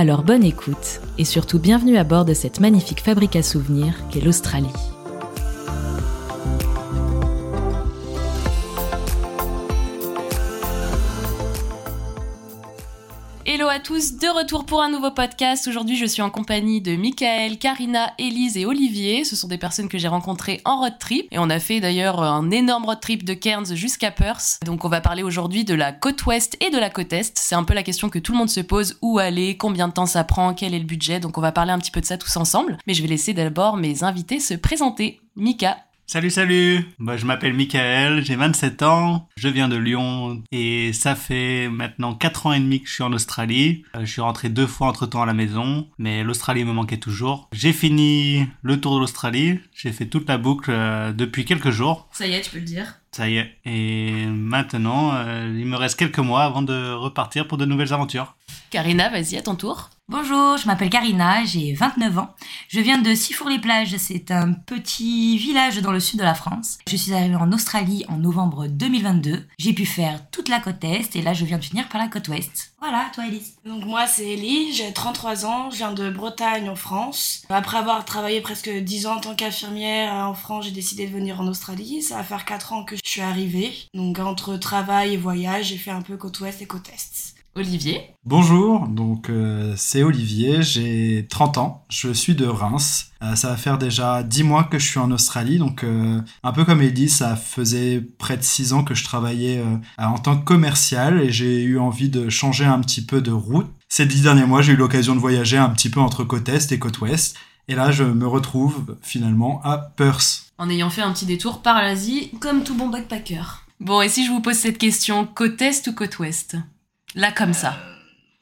Alors bonne écoute, et surtout bienvenue à bord de cette magnifique fabrique à souvenirs qu'est l'Australie. Hello à tous, de retour pour un nouveau podcast. Aujourd'hui, je suis en compagnie de Michael, Karina, Elise et Olivier. Ce sont des personnes que j'ai rencontrées en road trip. Et on a fait d'ailleurs un énorme road trip de Cairns jusqu'à Perth. Donc on va parler aujourd'hui de la côte ouest et de la côte est. C'est un peu la question que tout le monde se pose. Où aller? Combien de temps ça prend? Quel est le budget? Donc on va parler un petit peu de ça tous ensemble. Mais je vais laisser d'abord mes invités se présenter. Mika, Salut, salut bah, Je m'appelle Michael, j'ai 27 ans, je viens de Lyon et ça fait maintenant 4 ans et demi que je suis en Australie. Euh, je suis rentré deux fois entre-temps à la maison, mais l'Australie me manquait toujours. J'ai fini le tour de l'Australie, j'ai fait toute la boucle euh, depuis quelques jours. Ça y est, tu peux le dire. Ça y est. Et maintenant, euh, il me reste quelques mois avant de repartir pour de nouvelles aventures. Karina, vas-y, à ton tour. Bonjour, je m'appelle Karina, j'ai 29 ans. Je viens de Sifour-les-Plages, c'est un petit village dans le sud de la France. Je suis arrivée en Australie en novembre 2022. J'ai pu faire toute la côte est et là je viens de finir par la côte ouest. Voilà, toi Elise. Donc moi c'est Ellie, j'ai 33 ans, je viens de Bretagne en France. Après avoir travaillé presque 10 ans en tant qu'infirmière en France, j'ai décidé de venir en Australie. Ça va faire 4 ans que je suis arrivée. Donc entre travail et voyage, j'ai fait un peu côte ouest et côte est. Olivier. Bonjour, donc euh, c'est Olivier, j'ai 30 ans, je suis de Reims. Euh, ça va faire déjà 10 mois que je suis en Australie, donc euh, un peu comme Eddie, ça faisait près de 6 ans que je travaillais en tant que commercial et j'ai eu envie de changer un petit peu de route. Ces 10 derniers mois, j'ai eu l'occasion de voyager un petit peu entre côte est et côte ouest. Et là, je me retrouve finalement à Perth. En ayant fait un petit détour par l'Asie, comme tout bon backpacker. Bon, et si je vous pose cette question, côte est ou côte ouest? Là, comme ça.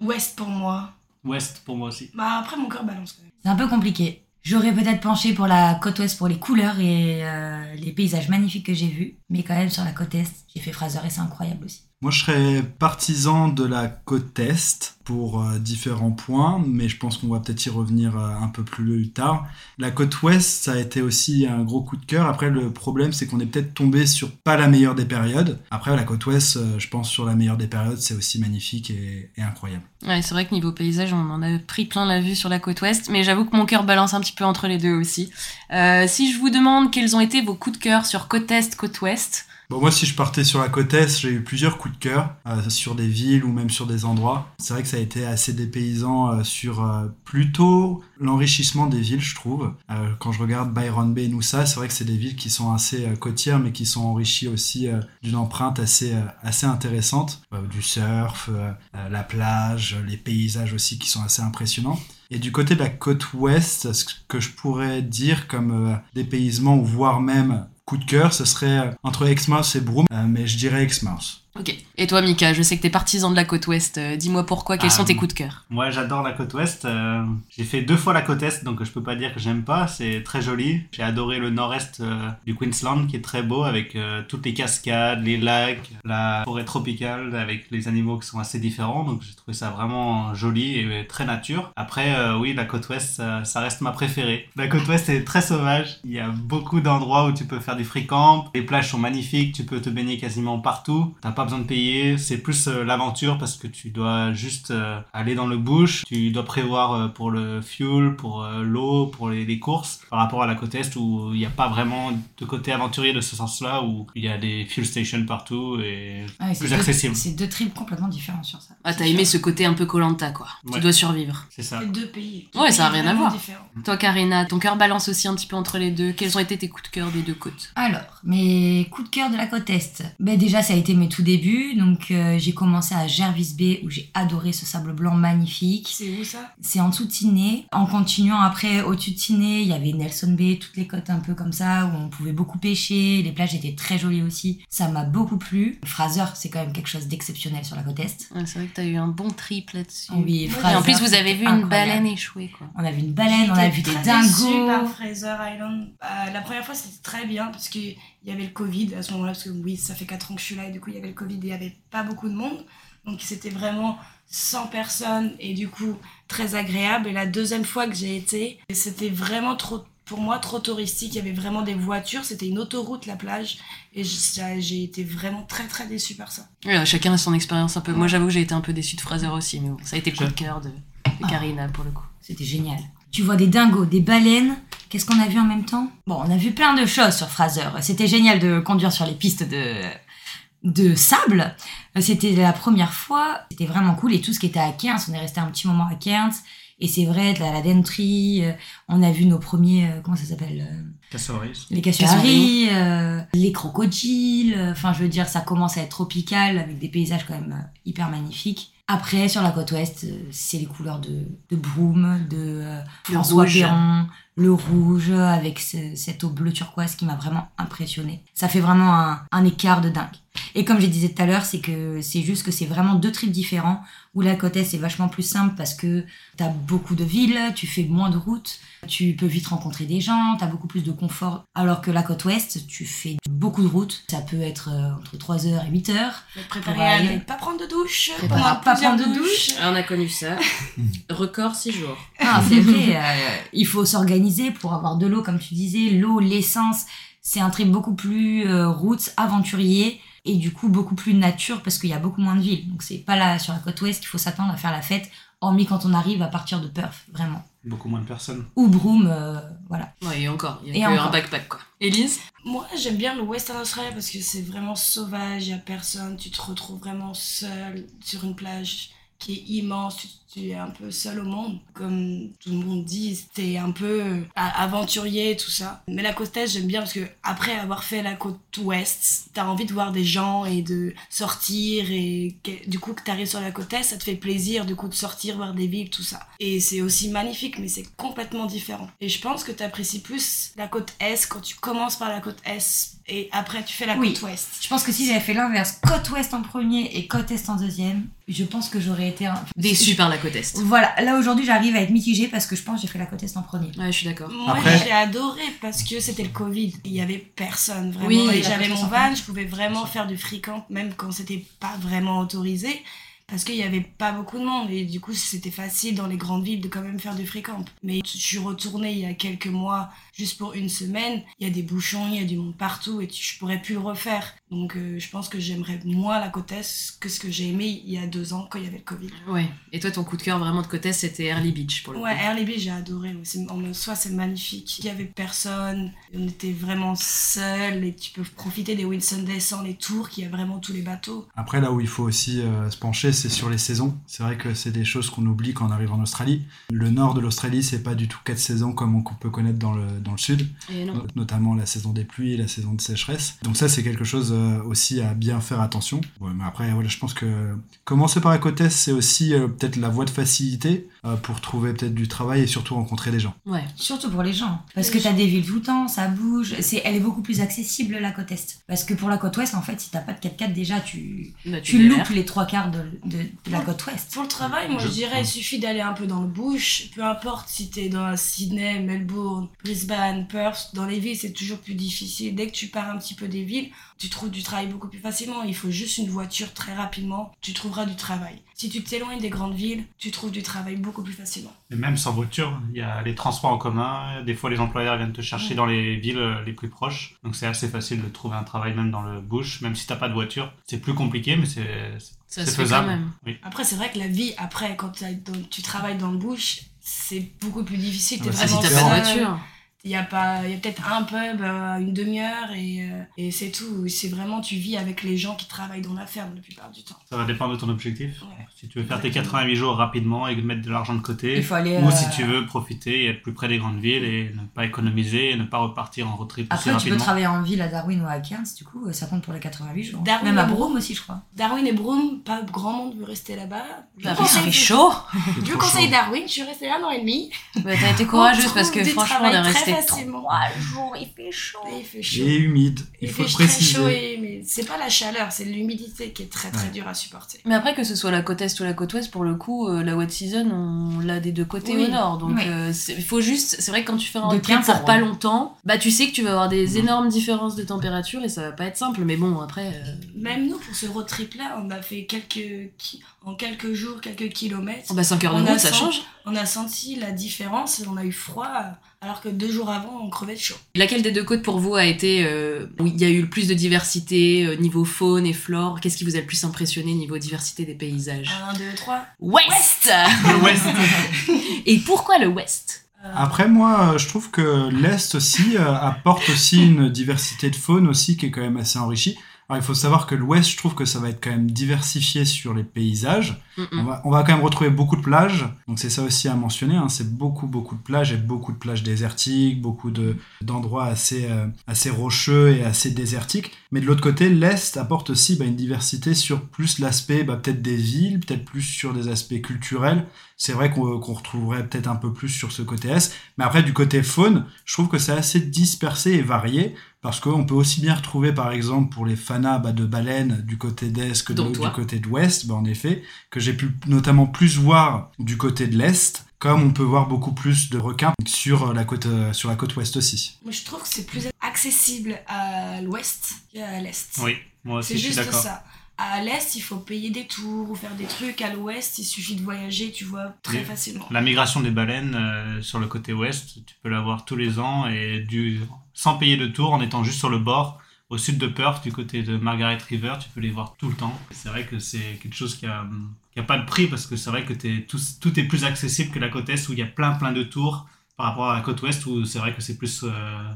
Ouest pour moi. Ouest pour moi aussi. Bah après mon cœur balance quand même. C'est un peu compliqué. J'aurais peut-être penché pour la côte ouest pour les couleurs et euh, les paysages magnifiques que j'ai vus, mais quand même sur la côte est, j'ai fait Fraser et c'est incroyable aussi. Moi, je serais partisan de la côte est pour euh, différents points, mais je pense qu'on va peut-être y revenir euh, un peu plus tard. La côte ouest, ça a été aussi un gros coup de cœur. Après, le problème, c'est qu'on est peut-être tombé sur pas la meilleure des périodes. Après, la côte ouest, euh, je pense sur la meilleure des périodes, c'est aussi magnifique et, et incroyable. Ouais, c'est vrai que niveau paysage, on en a pris plein la vue sur la côte ouest, mais j'avoue que mon cœur balance un petit peu entre les deux aussi. Si je vous demande quels ont été vos coups de cœur sur côte est, côte ouest, Bon, moi, si je partais sur la côte est, j'ai eu plusieurs coups de cœur euh, sur des villes ou même sur des endroits. C'est vrai que ça a été assez dépaysant euh, sur euh, plutôt l'enrichissement des villes, je trouve. Quand je regarde Byron Bay et c'est vrai que c'est des villes qui sont assez côtières, mais qui sont enrichies aussi d'une empreinte assez, assez intéressante. Du surf, la plage, les paysages aussi qui sont assez impressionnants. Et du côté de la côte ouest, ce que je pourrais dire comme dépaysement ou voire même coup de cœur, ce serait euh, entre Exmouth et Broome, euh, mais je dirais Exmouth. Ok. Et toi, Mika, je sais que t'es partisan de la côte ouest. Euh, Dis-moi pourquoi, quels Ah, sont tes coups de cœur Moi, j'adore la côte ouest. euh, j'ai fait deux fois la côte est, donc je peux pas dire que j'aime pas. C'est très joli. J'ai adoré le nord-est euh, du Queensland, qui est très beau, avec toutes les cascades, les lacs, la forêt tropicale, avec les animaux qui sont assez différents. Donc j'ai trouvé ça vraiment joli et très nature. Après, oui, la côte ouest, ça, ça reste ma préférée. La côte ouest est très sauvage. Il y a beaucoup d'endroits où tu peux faire du free camp. Les plages sont magnifiques. Tu peux te baigner quasiment partout. T'as pas besoin de payer. C'est plus euh, l'aventure parce que tu dois juste euh, aller dans le bush. Tu dois prévoir euh, pour le fuel, pour euh, l'eau, pour les, les courses. Par rapport à la côte est où il n'y a pas vraiment de côté aventurier de ce sens-là où il y a des fuel stations partout et Ouais, c'est plus deux- accessible. C'est deux tripes complètement différents sur ça. Ah, t'as aimé ce côté un peu Colanta, quoi. Tu dois survivre. C'est ça. C'est deux pays. Ouais, ça a Deux rien à voir. différents. Toi, Karina, ton cœur balance aussi un petit peu entre les deux. Quels ont été tes coups de cœur des deux côtes? Alors, mes coups de cœur de la côte est. Ben déjà, ça a été mes tout débuts début. Donc, euh, j'ai commencé à Jervis Bay où j'ai adoré ce sable blanc magnifique. C'est où ça? C'est en dessous de Sydney. En continuant après, au-dessus de Sydney, il y avait Nelson Bay, toutes les côtes un peu comme ça, où on pouvait beaucoup pêcher. Les plages étaient très jolies aussi. Ça m'a beaucoup plu. Fraser, c'est quand même quelque chose d'exceptionnel sur la côte Est. Ouais, c'est vrai que t'as eu un bon trip là-dessus. Oui, Et Fraser, en plus, vous avez vu une incroyable. baleine échouer, quoi. On a vu une baleine, on a vu des déçue par dingos. Fraser Island. Euh, la première fois, c'était très bien parce qu'il y avait le Covid à ce moment-là. Parce que oui, ça fait 4 ans que je suis là et du coup, il y avait le Covid et il n'y avait pas beaucoup de monde. Donc, c'était vraiment 100 personnes et du coup, très agréable. Et la deuxième fois que j'ai été, c'était vraiment trop. Pour moi, trop touristique. Il y avait vraiment des voitures. C'était une autoroute, la plage. Et j'ai été vraiment très, très déçue par ça. Ouais, chacun a son expérience un peu. Moi, j'avoue que j'ai été un peu déçue de Fraser aussi, mais bon, ça a été le coup de cœur de, de Karina pour le coup. C'était génial. Tu vois des dingos, des baleines. Qu'est-ce qu'on a vu en même temps? Bon, on a vu plein de choses sur Fraser. C'était génial de conduire sur les pistes de, de sable. C'était la première fois. C'était vraiment cool. Et tout ce qui était à Cairns, on est resté un petit moment à Cairns. Et c'est vrai, de la, la euh, on a vu nos premiers, euh, comment ça s'appelle euh, Cassoris. Les cassouaries, euh, les crocodiles. Enfin, je veux dire, ça commence à être tropical avec des paysages quand même hyper magnifiques. Après, sur la côte ouest, euh, c'est les couleurs de, de Broome, de euh, François. Perron, le rouge avec ce- cette eau bleu turquoise qui m'a vraiment impressionné. Ça fait vraiment un, un écart de dingue. Et comme je disais tout à l'heure, c'est que c'est juste que c'est vraiment deux trips différents où la côte est c'est vachement plus simple parce que t'as beaucoup de villes, tu fais moins de routes, tu peux vite rencontrer des gens, t'as beaucoup plus de confort. Alors que la côte ouest, tu fais beaucoup de routes, ça peut être euh, entre 3h et 8h. Faut être préparé Pour à aller. ne pas prendre de douche. À pas prendre de douche. on a connu ça. Record 6 jours. Ah, c'est vrai, euh, il faut s'organiser pour avoir de l'eau, comme tu disais, l'eau, l'essence. C'est un trip beaucoup plus euh, route, aventurier et du coup beaucoup plus nature parce qu'il y a beaucoup moins de villes. Donc c'est pas là sur la côte ouest qu'il faut s'attendre à faire la fête, hormis quand on arrive à partir de Perth, vraiment. Beaucoup moins de personnes. Ou Broome, euh, voilà. Ouais, et encore, il y Et a que encore. un backpack, quoi. Élise? Moi, j'aime bien le Western Australia parce que c'est vraiment sauvage, il n'y a personne, tu te retrouves vraiment seul sur une plage qui est immense, tu, tu es un peu seul au monde. Comme tout le monde dit, t'es un peu euh, aventurier et tout ça. Mais la côte est, j'aime bien parce que après avoir fait la côte ouest, t'as envie de voir des gens et de sortir et du coup que t'arrives sur la côte est, ça te fait plaisir du coup de sortir, voir des villes, tout ça. Et c'est aussi magnifique, mais c'est complètement différent. Et je pense que t'apprécies plus la côte est quand tu commences par la côte est et après tu fais la Oui. côte ouest. Je pense que si j'avais fait l'inverse, côte ouest en premier et côte est en deuxième, je pense que j'aurais été un... Déçue par la côte Est. Voilà, là aujourd'hui j'arrive à être mitigée parce que je pense que j'ai fait la côte est en premier. Ouais, je suis d'accord. Moi, Après- j'ai adoré parce que c'était le Covid. Il y avait personne vraiment. Oui, j'avais mon van, je pouvais vraiment faire du free camp même quand c'était pas vraiment autorisé parce qu'il y avait pas beaucoup de monde et du coup c'était facile dans les grandes villes de quand même faire du free camp. Mais je suis retournée il y a quelques mois juste pour une semaine. Il y a des bouchons, il y a du monde partout et tu- je pourrais plus le refaire. Donc euh, je pense que j'aimerais moins la côte est que ce que j'ai aimé il y a deux ans quand il y avait le Covid. Ouais. Et toi, ton coup de cœur vraiment de côte Est, c'était Early Beach pour le Ouais, coup. Airbnb, j'ai adoré. En soi, c'est magnifique. Il y avait personne. On était vraiment seuls et tu peux profiter des Whitsundays sans les tours, qu'il y a vraiment tous les bateaux. Après, là où il faut aussi euh, se pencher, c'est sur les saisons. C'est vrai que c'est des choses qu'on oublie quand on arrive en Australie. Le nord de l'Australie, c'est pas du tout quatre saisons comme on peut connaître dans le, dans le sud, no- notamment la saison des pluies et la saison de sécheresse. Donc ça, c'est quelque chose euh, aussi à bien faire attention. Ouais, mais après, voilà, je pense que commencer par la côte est, c'est aussi euh, peut-être la voie de facilité euh, pour trouver peut-être du travail et surtout rencontrer des gens. Ouais. Surtout pour les gens. Parce Les que t'as gens. des villes tout le temps, ça bouge. C'est, elle est beaucoup plus accessible, la côte Est. Parce que pour la côte Ouest, en fait, si t'as pas de 4x4, déjà, tu, Bah, tu loupes les trois quarts de, de- de la côte Ouest. Pour le travail, moi, Je- je, dirais, il suffit d'aller un peu dans le bush. Peu importe si t'es dans Sydney, Melbourne, Brisbane, Perth. Dans les villes, c'est toujours plus difficile. Dès que tu pars un petit peu des villes, tu trouves du travail beaucoup plus facilement. Il faut juste une voiture très rapidement. Tu trouveras du travail. Si tu t'éloignes des grandes villes, tu trouves du travail beaucoup plus facilement. Et même sans voiture, il y a les transports en commun. Des fois, les employeurs viennent te chercher dans les villes euh, les plus proches. Donc, c'est assez facile de trouver un travail même dans le bush, même si t'as pas de voiture. C'est plus compliqué, mais c'est Ça c'est se fait faisable. quand même. Oui. Après, c'est vrai que la vie, après, quand tu travailles dans le bush, c'est beaucoup plus difficile. Ah T'es bah, c'est Si vraiment t'as pas de voiture. Il y a pas, il y a peut-être un pub euh, à une demi-heure et, euh, et c'est tout. C'est vraiment, tu vis avec les gens qui travaillent dans la ferme la plupart du temps. Ça va dépendre de ton objectif. Ouais. Si tu veux faire tes 88 jours rapidement et mettre de l'argent de côté, Il faut aller. ou euh, si tu veux profiter et être plus près des grandes villes et ne pas économiser et ne pas repartir en road trip aussi Après, tu peux travailler en ville à Darwin ou à Cairns, du coup, euh, ça compte pour les 88 jours. Darwin Même à Broome aussi, je crois. Darwin et Broome, pas grand monde veut rester là-bas. Bah, conseille- fait chaud. Je vous conseille Darwin, je suis restée là un an et demi. Bah, t'as été courageuse parce que franchement, on est resté trois jours, il fait chaud. Et il fait chaud. Et humide, il, Il faut fait le très préciser. chaud et mais c'est pas la chaleur, c'est l'humidité qui est très très Ouais. dure à supporter. Mais après, que ce soit la côte est ou la côte ouest, pour le coup, euh, la wet season, on l'a des deux côtés Oui. au nord. Donc, Oui. euh, il faut juste. C'est vrai que quand tu fais un road trip 15 à pour pas longtemps, bah tu sais que tu vas avoir des énormes différences de température et ça va pas être simple. Mais bon, après. euh, Même nous, pour ce road trip là, on a fait quelques en quelques jours, quelques kilomètres. oh, bah 5 heures de On a route, ça senti- change. On a senti la différence et on a eu froid, alors que deux jours avant, on crevait de chaud. Laquelle des deux côtes pour vous a été euh, où il y a eu le plus de diversité euh, niveau faune et flore? Qu'est-ce qui vous a le plus impressionné niveau diversité des paysages? Un, deux, trois. Ouest Le West. Et pourquoi le Ouest? Euh, Après, moi, je trouve que l'Est aussi euh, apporte aussi une diversité de faune aussi qui est quand même assez enrichie. Alors, il faut savoir que l'Ouest, je trouve que ça va être quand même diversifié sur les paysages. Mm, On va, on va quand même retrouver beaucoup de plages, donc c'est ça aussi à mentionner. hein, c'est beaucoup, beaucoup de plages et beaucoup de plages désertiques, beaucoup de d'endroits assez, euh, assez rocheux et assez désertiques. Mais de l'autre côté, l'Est apporte aussi bah, une diversité sur plus l'aspect bah, peut-être des villes, peut-être plus sur des aspects culturels. C'est vrai qu'on retrouverait peut-être un peu plus sur ce côté Est. Mais après, du côté faune, je trouve que c'est assez dispersé et varié. Parce qu'on peut aussi bien retrouver, par exemple, pour les fanas bah, de baleines du côté d'Est que de- du côté d'Ouest, bah, en effet, que j'ai pu notamment plus voir du côté de l'Est, comme on peut voir beaucoup plus de requins sur la côte, euh, sur la côte Ouest aussi. Moi, je trouve que c'est plus accessible à l'ouest qu'à l'est. Oui, moi aussi C'est je suis juste ça. À l'est, il faut payer des tours ou faire des trucs. À l'ouest, il suffit de voyager, tu vois, très Oui. facilement. La migration des baleines euh, sur le côté ouest, tu peux la voir tous les ans et du, sans payer de tour en étant juste sur le bord. Au sud de Perth, du côté de Margaret River, tu peux les voir tout le temps. C'est vrai que c'est quelque chose qui a, qui a pas de prix parce que c'est vrai que tout, tout est plus accessible que la côte est où il y a plein plein de tours par rapport à la côte ouest où c'est vrai que c'est plus euh,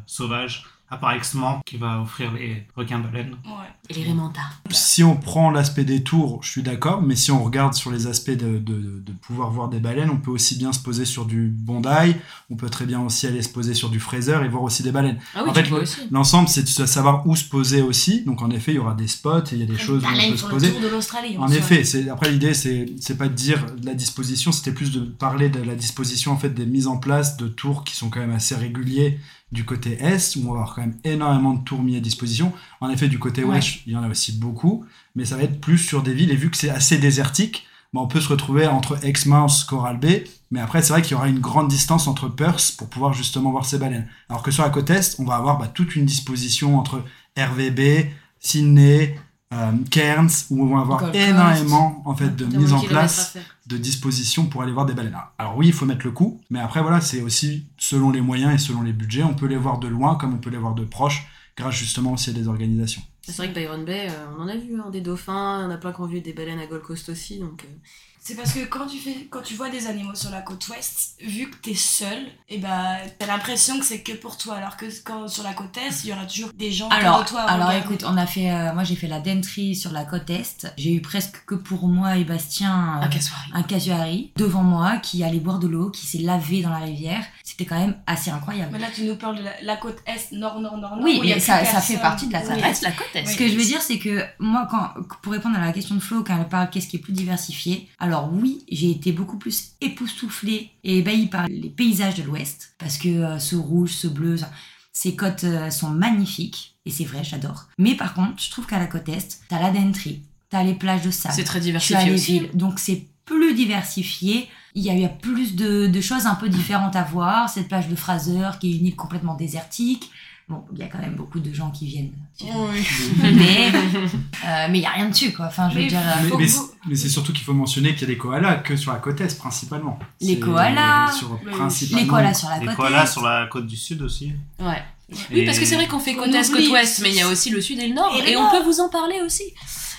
sauvage. À part Exmouth qui va offrir les requins-baleines. Ouais. Et les Rémentas. Si on prend l'aspect des tours, je suis d'accord, mais si on regarde sur les aspects de, de- de pouvoir voir des baleines, on peut aussi bien se poser sur du Bondi, on peut très bien aussi aller se poser sur du Fraser et voir aussi des baleines. Ah oui, En fait, vois le- aussi. L'ensemble, c'est de savoir où se poser aussi. Donc, en effet, il y aura des spots et il y a des choses où on peut se poser. tour de l'Australie. En soi. effet, c'est après l'idée c'est c'est pas de dire de la disposition, c'était plus de parler de la disposition en fait des mises en place de tours qui sont quand même assez réguliers du côté est où on va avoir quand même énormément de tours mis à disposition. En effet, du côté Ouais. ouest, il y en a aussi beaucoup, mais ça va être plus sur des villes et vu que c'est assez désertique, bah, on peut se retrouver entre Exmouth, Coral Bay, mais après c'est vrai qu'il y aura une grande distance entre Perth pour pouvoir justement voir ces baleines. Alors que sur la côte est, on va avoir bah, toute une disposition entre RVB, Sydney, euh, Cairns, où on va avoir énormément en fait de mise en place. De disposition pour aller voir des baleines. Alors oui, il faut mettre le coup, mais après voilà, c'est aussi selon les moyens et selon les budgets, on peut les voir de loin comme on peut les voir de proche, grâce justement aussi à des organisations. C'est vrai que Byron Bay, euh, on en a vu hein, des dauphins, on a plein qui ont vu des baleines à Gold Coast aussi. Donc, euh, C'est parce que quand tu, fais, quand tu vois des animaux sur la côte ouest, vu que t'es seul, et bah t'as l'impression que c'est que pour toi. Alors que quand sur la côte est, il y aura toujours des gens Alors, toi. alors regarder. écoute, on a fait, euh, moi j'ai fait la Dentry sur la côte est. J'ai eu presque que pour moi et Bastien euh, un casuari devant moi qui allait boire de l'eau, qui s'est lavé dans la rivière. C'était quand même assez incroyable. Mais là, tu nous parles de la, la côte est, nord, nord, nord, nord. Oui, mais ça- ça fait partie de la- ça Oui. reste la côte est. Ce que je veux dire, c'est que moi, quand, pour répondre à la question de Flo, quand elle parle qu'est-ce qui est plus diversifié, alors oui, j'ai été beaucoup plus époustouflée et ébahie par les paysages de l'Ouest, parce que euh, ce rouge, ce bleu, ça- ces côtes euh, sont magnifiques, et c'est vrai, j'adore. Mais par contre, je trouve qu'à la côte Est, t'as la Dentry, t'as les plages de sable, C'est très tu as diversifié les aussi. villes, donc c'est plus diversifié. Il y a, a plus de, de choses un peu différentes à voir. Cette plage de Fraser qui est une île complètement désertique. Bon, il y a quand même beaucoup de gens qui viennent. Mais euh, mais il y a rien dessus quoi. Enfin, je veux Mais dire, Mais, c'est- vous- mais c'est surtout qu'il faut mentionner qu'il y a des koalas que sur la côte est principalement. Les koalas. sur- Oui. principalement. les koalas sur la Les côte koalas est. sur la côte du sud aussi. Ouais. Oui, Et- parce que c'est vrai qu'on fait On côte est, côte ouest, mais il y a aussi le sud et le nord, Et le et, on peut vous en parler aussi.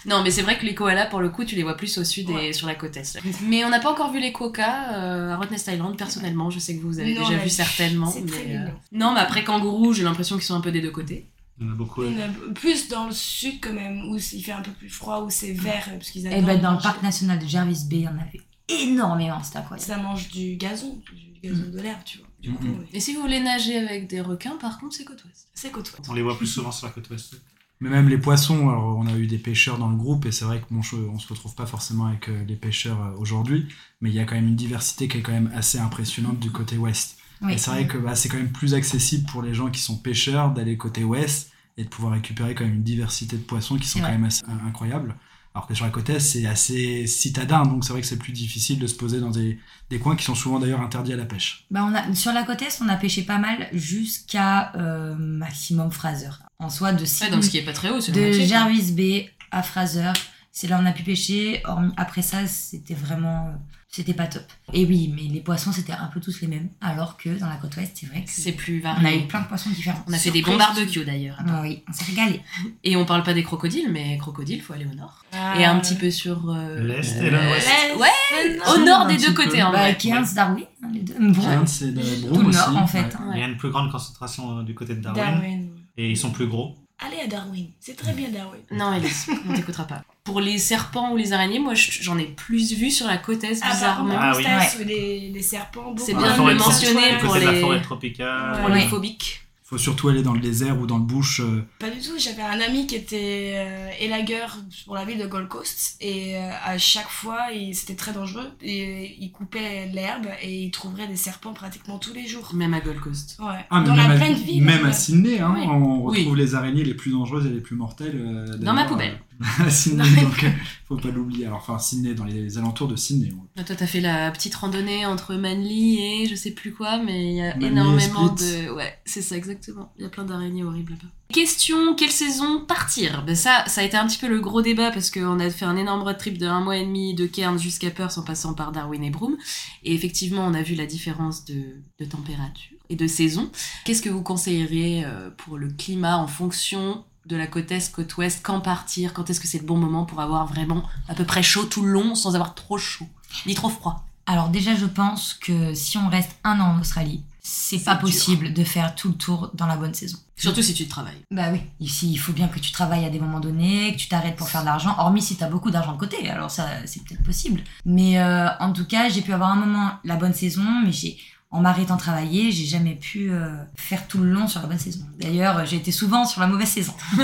Non, mais c'est vrai que les koalas, pour le coup, tu les vois plus au sud et sur la côte est. Mais on n'a pas encore vu les quokkas euh, à Rottnest Island, personnellement. Je sais que vous avez Non, déjà mais vu certainement. c'est très euh. Non, mais après kangourou, j'ai l'impression qu'ils sont un peu des deux côtés. Il y en a beaucoup. Il y en a plus dans le sud quand même, où il fait un peu plus froid, où c'est vert, parce qu'ils Et adorent ben dans le parc national de Jervis Bay, il y en avait énormément, c'était incroyable. Ça mange du gazon, du gazon de l'herbe, tu vois. Du coup, Mhm. ouais. Et si vous voulez nager avec des requins, par contre, c'est côte ouest. c'est côte ouest. On les voit plus souvent sur la côte ouest. Mais même les poissons, alors on a eu des pêcheurs dans le groupe et c'est vrai que bon, on se retrouve pas forcément avec euh, les pêcheurs euh, aujourd'hui, mais il y a quand même une diversité qui est quand même assez impressionnante du côté ouest. Oui. Et c'est vrai que bah, c'est quand même plus accessible pour les gens qui sont pêcheurs d'aller côté ouest et de pouvoir récupérer quand même une diversité de poissons qui sont quand même assez in- incroyables. Alors que sur la côte est, c'est assez citadin, donc c'est vrai que c'est plus difficile de se poser dans des, des coins qui sont souvent d'ailleurs interdits à la pêche. Bah on a, sur la côte est, on a pêché pas mal jusqu'à euh, maximum Fraser. En soi, de Ouais, Sydney- donc ce qui est pas très haut, c'est la de. Jervis Bay à Fraser. C'est là où on a pu pêcher. Hormis- après ça, c'était vraiment. C'était pas top. Et oui, mais les poissons, c'était un peu tous les mêmes. Alors que dans la côte ouest, c'est vrai que C'est plus on a varié. eu plein de poissons différents. On a fait des bons barbecues d'ailleurs. Ah oui, on s'est régalé. Et on parle pas des crocodiles, mais crocodiles, faut aller au nord. Ah. Et un petit peu sur. euh, L'est et l'ouest. Ouais, non. au nord des deux peu. côtés en Bah, vrai. Cairns, Darwin, hein, les deux. Bon, Cairns, c'est de tout Broome le aussi. nord, en fait. ouais. Il y a une plus grande concentration euh, du côté de Darwin. Darwin. Et ils sont plus gros. Allez à Darwin, c'est très bien Darwin. Non, Elise, on t'écoutera pas. Pour les serpents ou les araignées, moi je- j'en ai plus vu sur la côte est, Ah, bizarrement. Ah oui. les, les serpents, C'est bien La de forêt le mentionner pour de la les- forêt tropicale. Pour Ouais. les phobiques. Faut surtout aller dans le désert ou dans le bush. euh, Pas du tout, j'avais un ami qui était euh, élagueur pour la ville de Gold Coast et euh, à chaque fois c'était très dangereux et il coupait l'herbe et il trouverait des serpents pratiquement tous les jours. Même à Gold Coast. Ouais. Ah, Dans la pleine ville. même à. Sydney, hein, Oui. on Oui. retrouve les araignées les plus dangereuses et les plus mortelles. euh, Dans ma poubelle. à Sydney, donc euh, faut pas l'oublier. Alors, enfin, Sydney, dans les alentours de Sydney. Ah, Toi, t'as fait la petite randonnée entre Manly et je sais plus quoi, mais il y a Manly énormément de. Ouais, c'est ça, exactement. Il y a plein d'araignées horribles là-bas. Question quelle saison partir? Ben ça, ça a été un petit peu le gros débat parce qu'on a fait un énorme road trip de un mois et demi de Cairns jusqu'à Perth en passant par Darwin et Broome. Et effectivement, on a vu la différence de, de température et de saison. Qu'est-ce que vous conseilleriez euh, pour le climat en fonction de la côte est, côte ouest Quand partir Quand est-ce que c'est le bon moment pour avoir vraiment à peu près chaud tout le long sans avoir trop chaud ni trop froid? Alors déjà, je pense que si on reste un an en Australie, c'est pas dur. possible de faire tout le tour dans la bonne saison. Surtout si tu travailles. Bah oui, ici il faut bien que tu travailles à des moments donnés, que tu t'arrêtes pour faire de l'argent, hormis si t'as beaucoup d'argent de côté, alors ça c'est peut-être possible. Mais euh, en tout cas, j'ai pu avoir un moment la bonne saison, mais j'ai en m'arrêtant de travailler, j'ai jamais pu euh, faire tout le long sur la bonne saison. D'ailleurs, j'ai été souvent sur la mauvaise saison.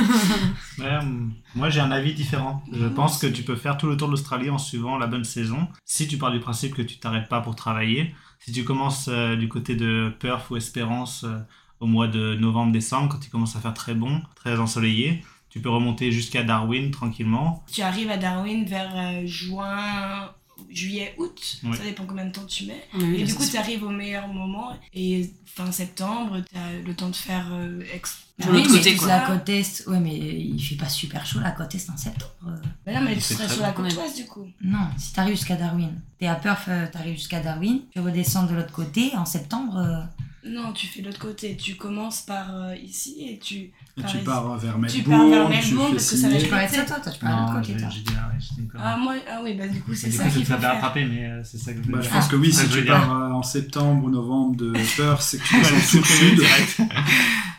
Ouais, hum, moi j'ai un avis différent. Je pense que tu peux faire tout le tour de l'Australie en suivant la bonne saison. Si tu pars du principe que tu t'arrêtes pas pour travailler, si tu commences euh, du côté de Perth ou Espérance euh, au mois de novembre-décembre, quand il commence à faire très bon, très ensoleillé, tu peux remonter jusqu'à Darwin tranquillement. Tu arrives à Darwin vers euh, juin, juillet, août, ça dépend combien de temps tu mets. Oui, Et du coup, tu arrives au meilleur moment et fin septembre, tu as le temps de faire euh, ex- De oui, l'autre mais côté, quoi. la côte est, ouais, mais il fait pas super chaud la côte est en septembre. euh. Mais là, mais Il tu serais sur la côte ouest du coup. Non, si t'arrives jusqu'à Darwin, t'es à Perth, euh, t'arrives jusqu'à Darwin, tu redescends de l'autre côté en septembre. Non, tu fais l'autre côté. Tu commences par euh, ici et tu. Et Par tu pars vers Melbourne, tu pars vers Melbourne parce que ça va. Tu être ça, toi, toi, tu aller de l'autre Non, côté, toi. j'ai dit, ah ouais. Ah, moi, ah oui, bah du coup, c'est Et du ça coup, faire faire. rattraper, mais euh, c'est ça que je Bah, je pense que oui, Ça, si tu pars euh, en septembre ou novembre de Perth, c'est que tu descends aller tout le sud.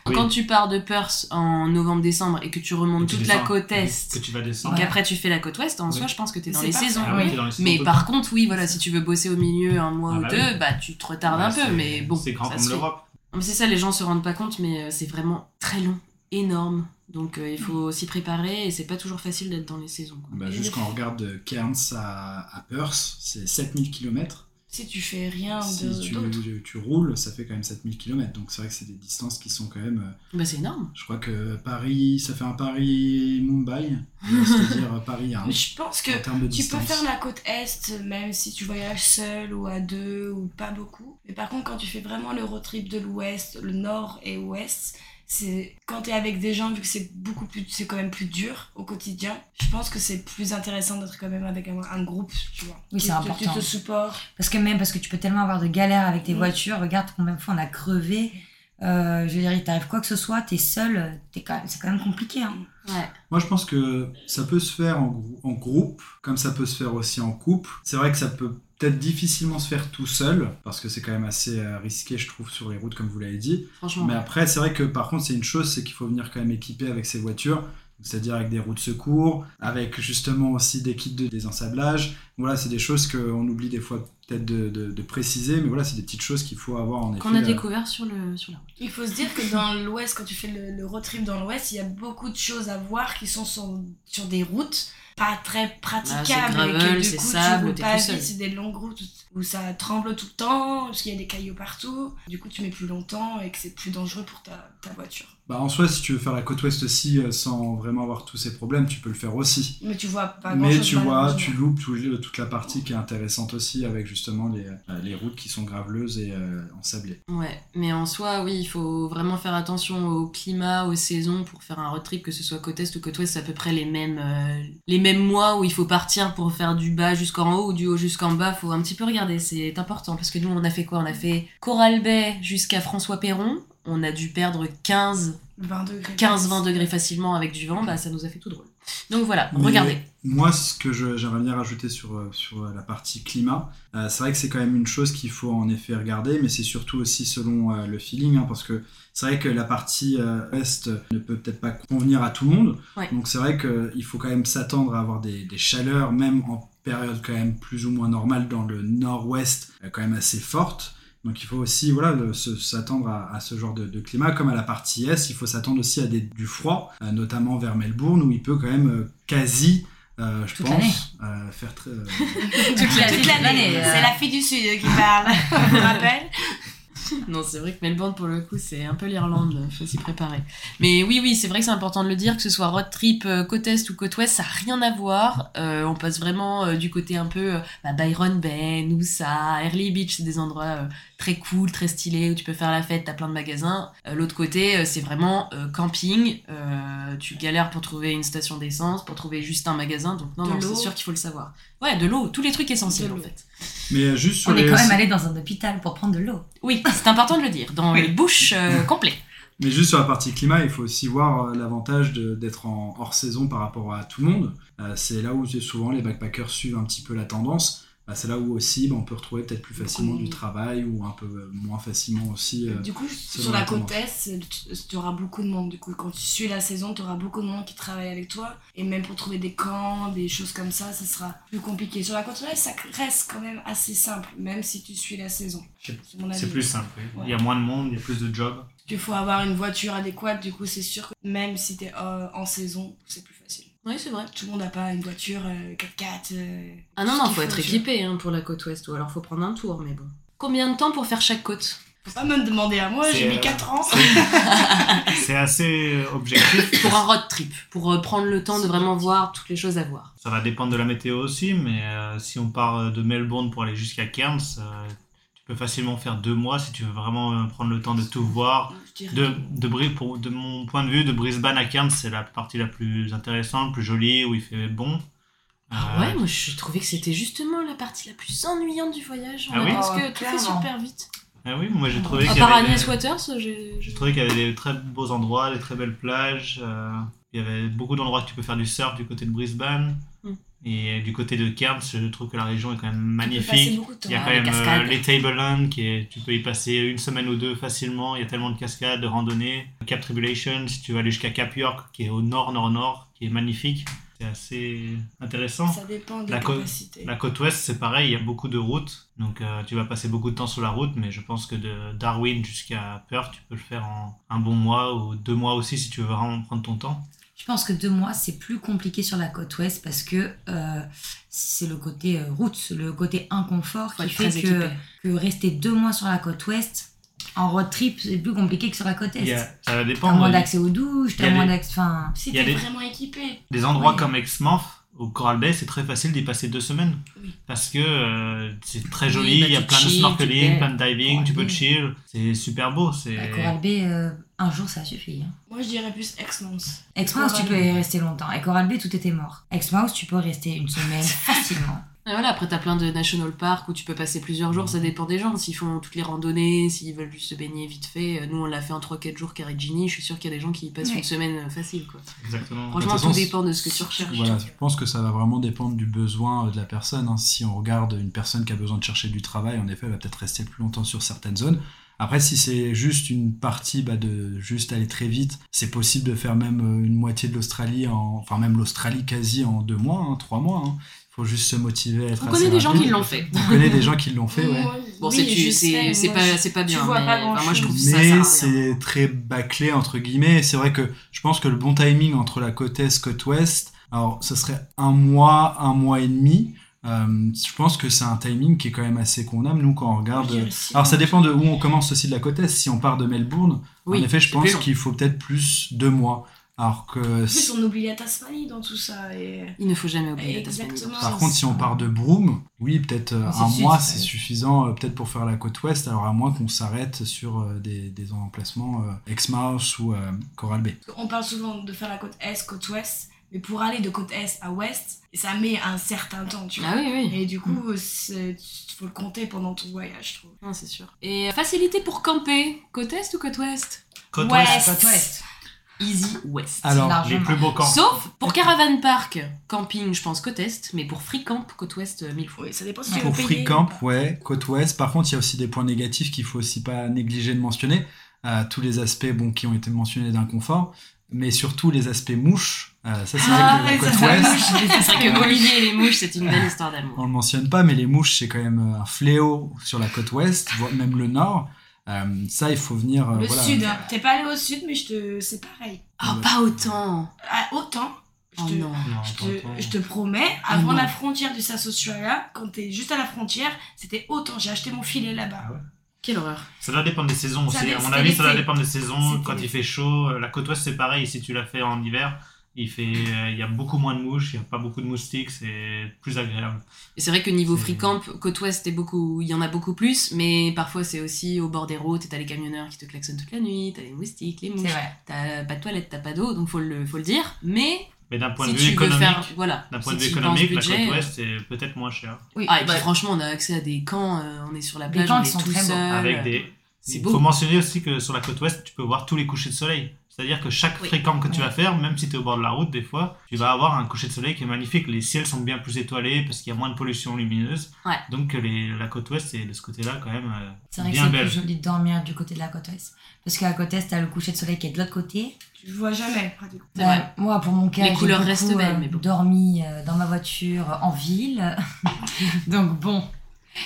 Oui. Quand tu pars de Perth en novembre-décembre et que tu remontes Tu toute la côte Que est, tu vas et descendre. Ouais. qu'après tu fais la côte ouest, en Oui. soi, je pense que t'es dans les saisons. Ah dans les saisons Mais par contre, oui, voilà, si tu veux bosser au milieu un mois Ah ou bah deux, oui. bah tu te retardes Ouais, un peu, c'est- mais bon. C'est grand ça comme l'Europe. Mais c'est ça, les gens se rendent pas compte, mais euh, c'est vraiment très long, énorme. Donc euh, il faut s'y préparer et c'est pas toujours facile d'être dans les saisons. quoi. Bah, Et juste quand on regarde de Cairns à, à Perth, c'est 7000 km. Si tu fais rien Si de- tu, tu, roules, ça fait quand même 7000 km. Donc c'est vrai que c'est des distances qui sont quand même. euh, Bah c'est énorme. Je crois que Paris, ça fait un Paris-Mumbai, c'est-à-dire Paris-Inde. Je pense que tu peux faire la côte est même si tu voyages seul ou à deux ou pas beaucoup. Mais par contre, quand tu fais vraiment le road trip de l'ouest, le nord et ouest, c'est quand tu es avec des gens, vu que c'est beaucoup plus, c'est quand même plus dur au quotidien. Je pense que c'est plus intéressant d'être quand même avec un, un groupe, tu vois. Oui, Qui c'est te- important. Qui te supporte. Parce que même, parce que tu peux tellement avoir de galères avec tes voitures, regarde combien de fois on a crevé Euh, je veux dire, il t'arrive quoi que ce soit, t'es seul, t'es quand même, c'est quand même compliqué. Hein. Ouais. Moi, je pense que ça peut se faire en, grou- en groupe, comme ça peut se faire aussi en couple. C'est vrai que ça peut peut-être difficilement se faire tout seul, parce que c'est quand même assez euh, risqué, je trouve, sur les routes, comme vous l'avez dit. Franchement. Mais après, c'est vrai que par contre, c'est une chose, c'est qu'il faut venir quand même équipé avec ses voitures, c'est-à-dire avec des roues de secours, avec justement aussi des kits de désensablage. Voilà, c'est des choses qu'on oublie des fois peut-être de, de- de préciser, mais voilà, c'est des petites choses qu'il faut avoir en effet. Qu'on a euh, découvert sur, le, sur la route. Il faut se dire que dans l'ouest, quand tu fais le, le road trip dans l'ouest, il y a beaucoup de choses à voir qui sont sur, sur des routes pas très praticables. Bah, c'est gravel, du c'est coup, sable, c'est des longues routes où ça tremble tout le temps, parce qu'il y a des cailloux partout. Du coup, tu mets plus longtemps et que c'est plus dangereux pour ta, ta voiture. Bah, en soi, si tu veux faire la côte ouest aussi euh, sans vraiment avoir tous ces problèmes, tu peux le faire aussi. Mais tu vois pas Mais grand-chose, tu vois, tu loupes tout- toute la partie qui est intéressante aussi avec justement les, euh, les routes qui sont graveleuses et euh, ensablées. Ouais, mais en soi, oui, il faut vraiment faire attention au climat, aux saisons pour faire un road trip, que ce soit côte est ou côte ouest, c'est à peu près les mêmes, euh, les mêmes mois où il faut partir pour faire du bas jusqu'en haut ou du haut jusqu'en bas. Faut un petit peu regarder, c'est important parce que nous, on a fait quoi? On a fait Coral Bay jusqu'à François Perron. On a dû perdre 15, 20 degrés. 15-20 degrés facilement avec du vent, bah ça nous a fait tout drôle. Donc voilà, Mais regardez. Moi, ce que j'aimerais bien rajouter sur, euh, sur euh, la partie climat, euh, c'est vrai que c'est quand même une chose qu'il faut en effet regarder, mais c'est surtout aussi selon euh, le feeling, hein, parce que c'est vrai que la partie euh, est ne peut peut-être pas convenir à tout le monde. Ouais. Donc c'est vrai qu'il faut quand même s'attendre à avoir des, des chaleurs, même en période quand même plus ou moins normale dans le nord-ouest, euh, quand même assez forte. Donc il faut aussi voilà, s'attendre à, à ce genre de, de climat. Comme à la partie est, il faut s'attendre aussi à des, du froid, euh, notamment vers Melbourne, où il peut quand même euh, quasi, euh, je Toute pense, euh, faire très... euh, Toute la- Toute toute l'année. euh. C'est la fille du Sud qui parle. Je me rappelle. Non, c'est vrai que Melbourne, pour le coup, c'est un peu l'Irlande, faut s'y préparer. Mais oui, oui, c'est vrai que c'est important de le dire, que ce soit road trip euh, côte est ou côte ouest, ça n'a rien à voir. Euh, on passe vraiment euh, du côté un peu bah, Byron Bay, Noosa, Early Beach, c'est des endroits très cool, très stylés, où tu peux faire la fête, t'as plein de magasins. Euh, L'autre côté, euh, c'est vraiment euh, camping, euh, tu galères pour trouver une station d'essence, pour trouver juste un magasin, donc non, De non, c'est sûr qu'il faut le savoir. Ouais, de l'eau, tous les trucs essentiels en fait. Mais juste sur On est quand même allé dans un hôpital pour prendre de l'eau. Oui, c'est important de le dire, dans les bouches euh, complets. Mais juste sur la partie climat, il faut aussi voir l'avantage d'être en hors saison par rapport à tout le monde. Euh, c'est là où souvent les backpackers suivent un petit peu la tendance. Bah, c'est là où aussi bah, on peut retrouver peut-être plus facilement du travail ou un peu euh, moins facilement aussi. euh, Du coup, sur la côte est, tu auras beaucoup de monde. Du coup, quand tu suis la saison, tu auras beaucoup de monde qui travaille avec toi. Et même pour trouver des camps, des choses comme ça, ça sera plus compliqué. Sur la côte ouest, ça reste quand même assez simple, même si tu suis la saison. C'est- plus simple. oui. Ouais. Il y a moins de monde, il y a plus de jobs. Il faut avoir une voiture adéquate, du coup, c'est sûr que même si tu es en saison, c'est plus facile. Oui, c'est vrai. Tout le monde n'a pas une voiture euh, 4x4. euh, Ah non, non, qu'il faut être équipé hein, pour la côte ouest, ou alors faut prendre un tour, mais bon. Combien de temps pour faire chaque côte? Faut pas me demander à moi, j'ai mis euh, 4 ans. C'est assez objectif. Pour un road trip, pour euh, prendre le temps de vraiment voir toutes les choses à voir. Ça va dépendre de la météo aussi, mais euh, si on part euh, de Melbourne pour aller jusqu'à Cairns, euh, peux facilement faire deux mois si tu veux vraiment euh, prendre le temps de tout voir. De, de, pour, de mon point de vue, de Brisbane à Cairns, c'est la partie la plus intéressante, plus jolie, où il fait bon. Ah Euh, ouais, moi je trouvais que c'était justement la partie la plus ennuyante du voyage. Ah On oui parce que Oh, tout fait super vite. ah oui, moi j'ai trouvé À qu'il y part avait Agnès des- Waters, j'ai. J'ai trouvé qu'il y avait des très beaux endroits, des très belles plages. euh, il y avait beaucoup d'endroits que tu peux faire du surf du côté de Brisbane. Mm. Et du côté de Cairns, je trouve que la région est quand même magnifique. Il y a quand même euh, les Tableland, qui est, tu peux y passer une semaine ou deux facilement. Il y a tellement de cascades, de randonnées. Cap Tribulation, si tu vas aller jusqu'à Cap York, qui est au nord-nord-nord, qui est magnifique. C'est assez intéressant. Ça dépend des La côte- capacités. La côte ouest, c'est pareil, il y a beaucoup de routes. Donc euh, tu vas passer beaucoup de temps sur la route, mais je pense que de Darwin jusqu'à Perth, tu peux le faire en un bon mois ou deux mois aussi si tu veux vraiment prendre ton temps. Je pense que deux mois, c'est plus compliqué sur la côte ouest parce que euh, c'est le côté euh, route, le côté inconfort qui fait que, que rester deux mois sur la côte ouest, en road trip, c'est plus compliqué que sur la côte est. ça va T'as moins d'accès aux douches, t'as moins d'accès. Enfin, Si t'es des- vraiment équipé. Des endroits comme Exmouth ou Coral Bay, c'est très facile d'y passer deux semaines. Oui. Parce que euh, c'est très Oui, joli, bah, il y a plein de chill, snorkeling, plein de diving, Coral tu peux Bay. chill. C'est super beau. C'est... la Coral Bay, euh, un jour, ça suffit. Hein. Moi, je dirais plus Exmouth. Exmouth, tu peux y rester longtemps. Et Coral Bay, tout était mort. Exmouth, tu peux rester une semaine facilement. Et voilà, après, t'as plein de national parks où tu peux passer plusieurs jours, ça dépend des gens. S'ils font toutes les randonnées, s'ils veulent juste se baigner vite fait. Nous, on l'a fait en 3-4 jours, Carigini. Je suis sûre qu'il y a des gens qui y passent Ouais. une semaine euh, facile, quoi. Exactement. Franchement, tout dépend de ce que tu recherches. Voilà, je pense que ça va vraiment dépendre du besoin euh, de la personne. hein. Si on regarde une personne qui a besoin de chercher du travail, en effet, elle va peut-être rester plus longtemps sur certaines zones. Après, si c'est juste une partie bah, de juste aller très vite, c'est possible de faire même euh, une moitié de l'Australie, en... enfin même l'Australie quasi en deux mois, hein, trois mois. hein. Il faut juste se motiver à être On assez connaît des gens qui l'ont fait. On connaît des gens qui l'ont fait, ouais. Bon, Oui, c'est pas, c'est pas tu bien, vois mais pas enfin, moi je trouve grand-chose. ça, ça Mais c'est très bâclé entre guillemets. C'est vrai que je pense que le bon timing entre la côte est côte ouest, alors ce serait un mois, un mois et demi. Euh, je pense que c'est un timing qui est quand même assez convenable. Nous, quand on regarde, six alors ça dépend de où on commence aussi de la côte est. Si on part de Melbourne, Oui, en effet, je pense qu'il faut peut-être plus deux mois. Alors que En plus, si- on oublie la Tasmanie dans tout ça. Et... Il ne faut jamais oublier la Tasmanie. Exactement. par contre, si on part de Broome, oui, peut-être euh, un mois, c'est suffisant, euh, peut-être pour faire la côte ouest. Alors à moins qu'on s'arrête sur euh, des, des emplacements euh, Exmouth ou euh, Coral Bay. On parle souvent de faire la côte est, côte ouest. Mais pour aller de côte est à ouest, ça met un certain temps, tu vois. Ah oui, oui. Et du coup, il faut le compter pendant ton voyage, je trouve. Non, c'est sûr. Et euh, facilité pour camper, côte est ou côte ouest? Côte ouest, Côte ouest. Easy West. Alors, largement. les plus beaux camps. Sauf pour caravan park, camping, je pense côte est, mais pour free camp, côte ouest, euh, mille fois. Oui, ça dépend si Ouais. tu Pour Free Camp, ouais, côte ouest. Par contre, il y a aussi des points négatifs qu'il faut aussi pas négliger de mentionner. Euh, tous les aspects bon, qui ont été mentionnés d'inconfort, mais surtout les aspects mouches. Euh, ça, c'est Ah, vrai que ouais, la côte ouest, C'est vrai que Olivier et les mouches, c'est une belle histoire d'amour. on le mentionne pas, mais les mouches, c'est quand même euh, un fléau sur la côte ouest, voire même le nord. Euh, ça, il faut venir. euh, Le voilà. sud, hein. t'es pas allé au sud, mais je te... c'est pareil. Ah, pas autant Ah, autant, je, Oh te... non. Non, je, te... attends. je te promets, avant la frontière du Australia, quand t'es juste à la frontière, c'était autant. J'ai acheté mon filet là-bas. Ah ouais. Quelle horreur. Ça doit dépendre des saisons Ça aussi. À mon avis, ça doit dépendre des saisons. Quand il fait chaud, la côte ouest c'est pareil. Si tu l'as fait en hiver, il fait, euh, il y a beaucoup moins de mouches, il y a pas beaucoup de moustiques, c'est plus agréable. Et c'est vrai que niveau free camp, côte ouest, est beaucoup, il y en a beaucoup plus, mais parfois c'est aussi au bord des routes, et t'as les camionneurs qui te klaxonnent toute la nuit, t'as les moustiques, les mouches, t'as pas de toilette, t'as pas d'eau, donc faut le, faut le dire. Mais Mais d'un point si de tu vue veux économique, faire, voilà, d'un point si de vue économique, la côte euh, ouest c'est peut-être moins cher. Oui, Ah, et puis bah, franchement, on a accès à des camps, euh, on est sur la Des plage, camps on qui est sont tout très beaux. seul. Avec des. C'est Il beau. faut mentionner aussi que sur la côte ouest, tu peux voir tous les couchers de soleil. C'est-à-dire que chaque Oui. fréquent que tu vas faire, même si tu es au bord de la route, des fois, tu vas avoir un coucher de soleil qui est magnifique. Les ciels sont bien plus étoilés parce qu'il y a moins de pollution lumineuse. Ouais. Donc les, la côte ouest, c'est de ce côté-là quand même euh, C'est vrai que bien c'est belle. plus joli de dormir du côté de la côte ouest. Parce qu'à la côte est, t'as le coucher de soleil qui est de l'autre côté. Tu le vois jamais, pratiquement. Moi, pour mon cas, Les j'ai couleurs beaucoup, restent belles, euh, mais bon. dormi euh, dans ma voiture en ville. Donc bon,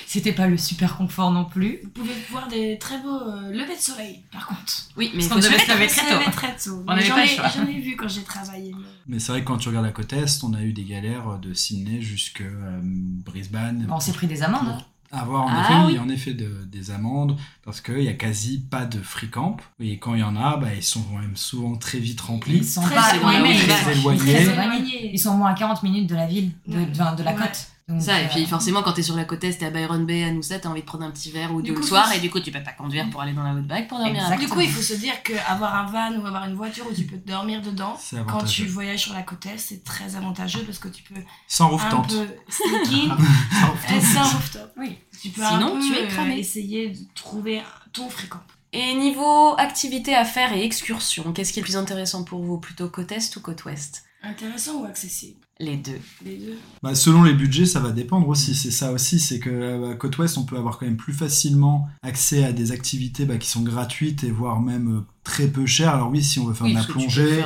c'était pas le super confort non plus. Vous pouvez voir des très beaux euh, levées de soleil, par contre. Oui, mais Parce se devait se lever très tôt. très tôt. On J'en pas le ai, choix. j'en ai vu quand j'ai travaillé. mais- c'est vrai que quand tu regardes la côte est, on a eu des galères de Sydney jusque euh, Brisbane. On s'est pris des amendes. hein. pour avoir en Ah effet, oui. en effet de- des amendes parce qu'il y a quasi pas de free camp et quand il y en a, bah, ils sont même souvent très vite remplis. Ils sont Très pas éloignés. ils sont Très éloignés. très Très éloignés. éloigné. Ils sont moins à 40 minutes de la ville, de, de, de la Ouais. côte. Donc, Ça, et euh, puis forcément, quand t'es sur la côte est, t'es à Byron Bay, à Noosa, t'as envie de prendre un petit verre ou Du deux le soir, faut- et du coup, tu peux pas conduire pour aller dans la outback pour dormir. Exact. après. Du coup, il faut se dire qu'avoir un van ou avoir une voiture où tu peux dormir dedans, C'est quand tu voyages sur la côte est, c'est très avantageux parce que tu peux Sans roof un peu sneak in Sans rooftop. Oui. Tu peux Sinon, un peu tu es euh, cramé. essayer de trouver ton fréquent. Et niveau activité à faire et excursion, qu'est-ce qui est le plus intéressant pour vous Plutôt côte est ou côte ouest? Intéressant ou accessible? Les deux. Les deux. Bah, selon les budgets, ça va dépendre aussi. C'est ça aussi, c'est que euh, à côte ouest, on peut avoir quand même plus facilement accès à des activités bah, qui sont gratuites et voire même euh, très peu chères. Alors oui, si on veut faire Oui, de la plongée,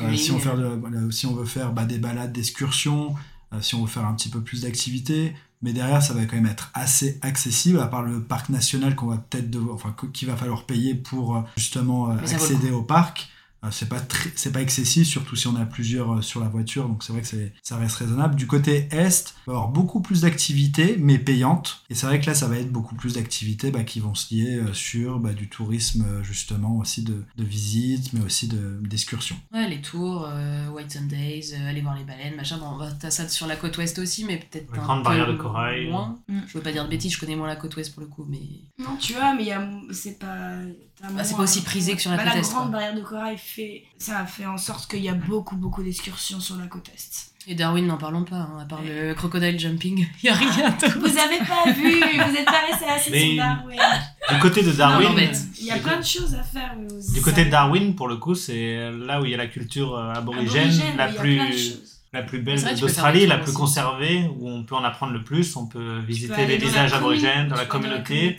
Euh, si, on veut faire de- voilà, si on veut faire bah, des balades d'excursion, euh, si on veut faire un petit peu plus d'activités, mais derrière ça va quand même être assez accessible, à part le parc national qu'on va peut-être devoir, enfin qu'il va falloir payer pour justement Mais accéder au parc. Euh, c'est pas très- c'est pas excessif surtout si on a plusieurs euh, sur la voiture donc c'est vrai que c'est- ça reste raisonnable du côté est il va y avoir beaucoup plus d'activités mais payantes et c'est vrai que là ça va être beaucoup plus d'activités bah, qui vont se lier euh, sur bah, du tourisme justement aussi de, de visite mais aussi de- d'excursions Ouais, les tours, euh, White Sundays, euh, aller voir les baleines, machin. Bon, bah, t'as ça sur la côte ouest aussi, mais peut-être La un grande peu barrière de corail. moins. Mm. Je veux pas dire de bêtises, je connais moins la côte ouest pour le coup, mais. Non, tu vois, mais il y a- c'est pas. Bah, c'est pas aussi prisé que sur la Bah, côte La est, grande quoi. barrière de corail fait, ça a fait en sorte qu'il y a beaucoup, beaucoup d'excursions sur la côte Est. Et Darwin, n'en parlons pas, hein, à part le crocodile jumping, il y a rien d'autre. Vous avez pas vu, vous êtes pas resté assez Mais- sur Darwin. Du côté de Darwin, Non, bête. Il y a plein de choses à faire. mais vous du côté savez de Darwin, pour le coup, c'est là où il y a la culture euh, aborigène, aborigène, la plus la plus belle d'Australie, la plus conservée, où on peut en apprendre le plus, on peut visiter les dans la villages commune, aborigènes, dans la communauté.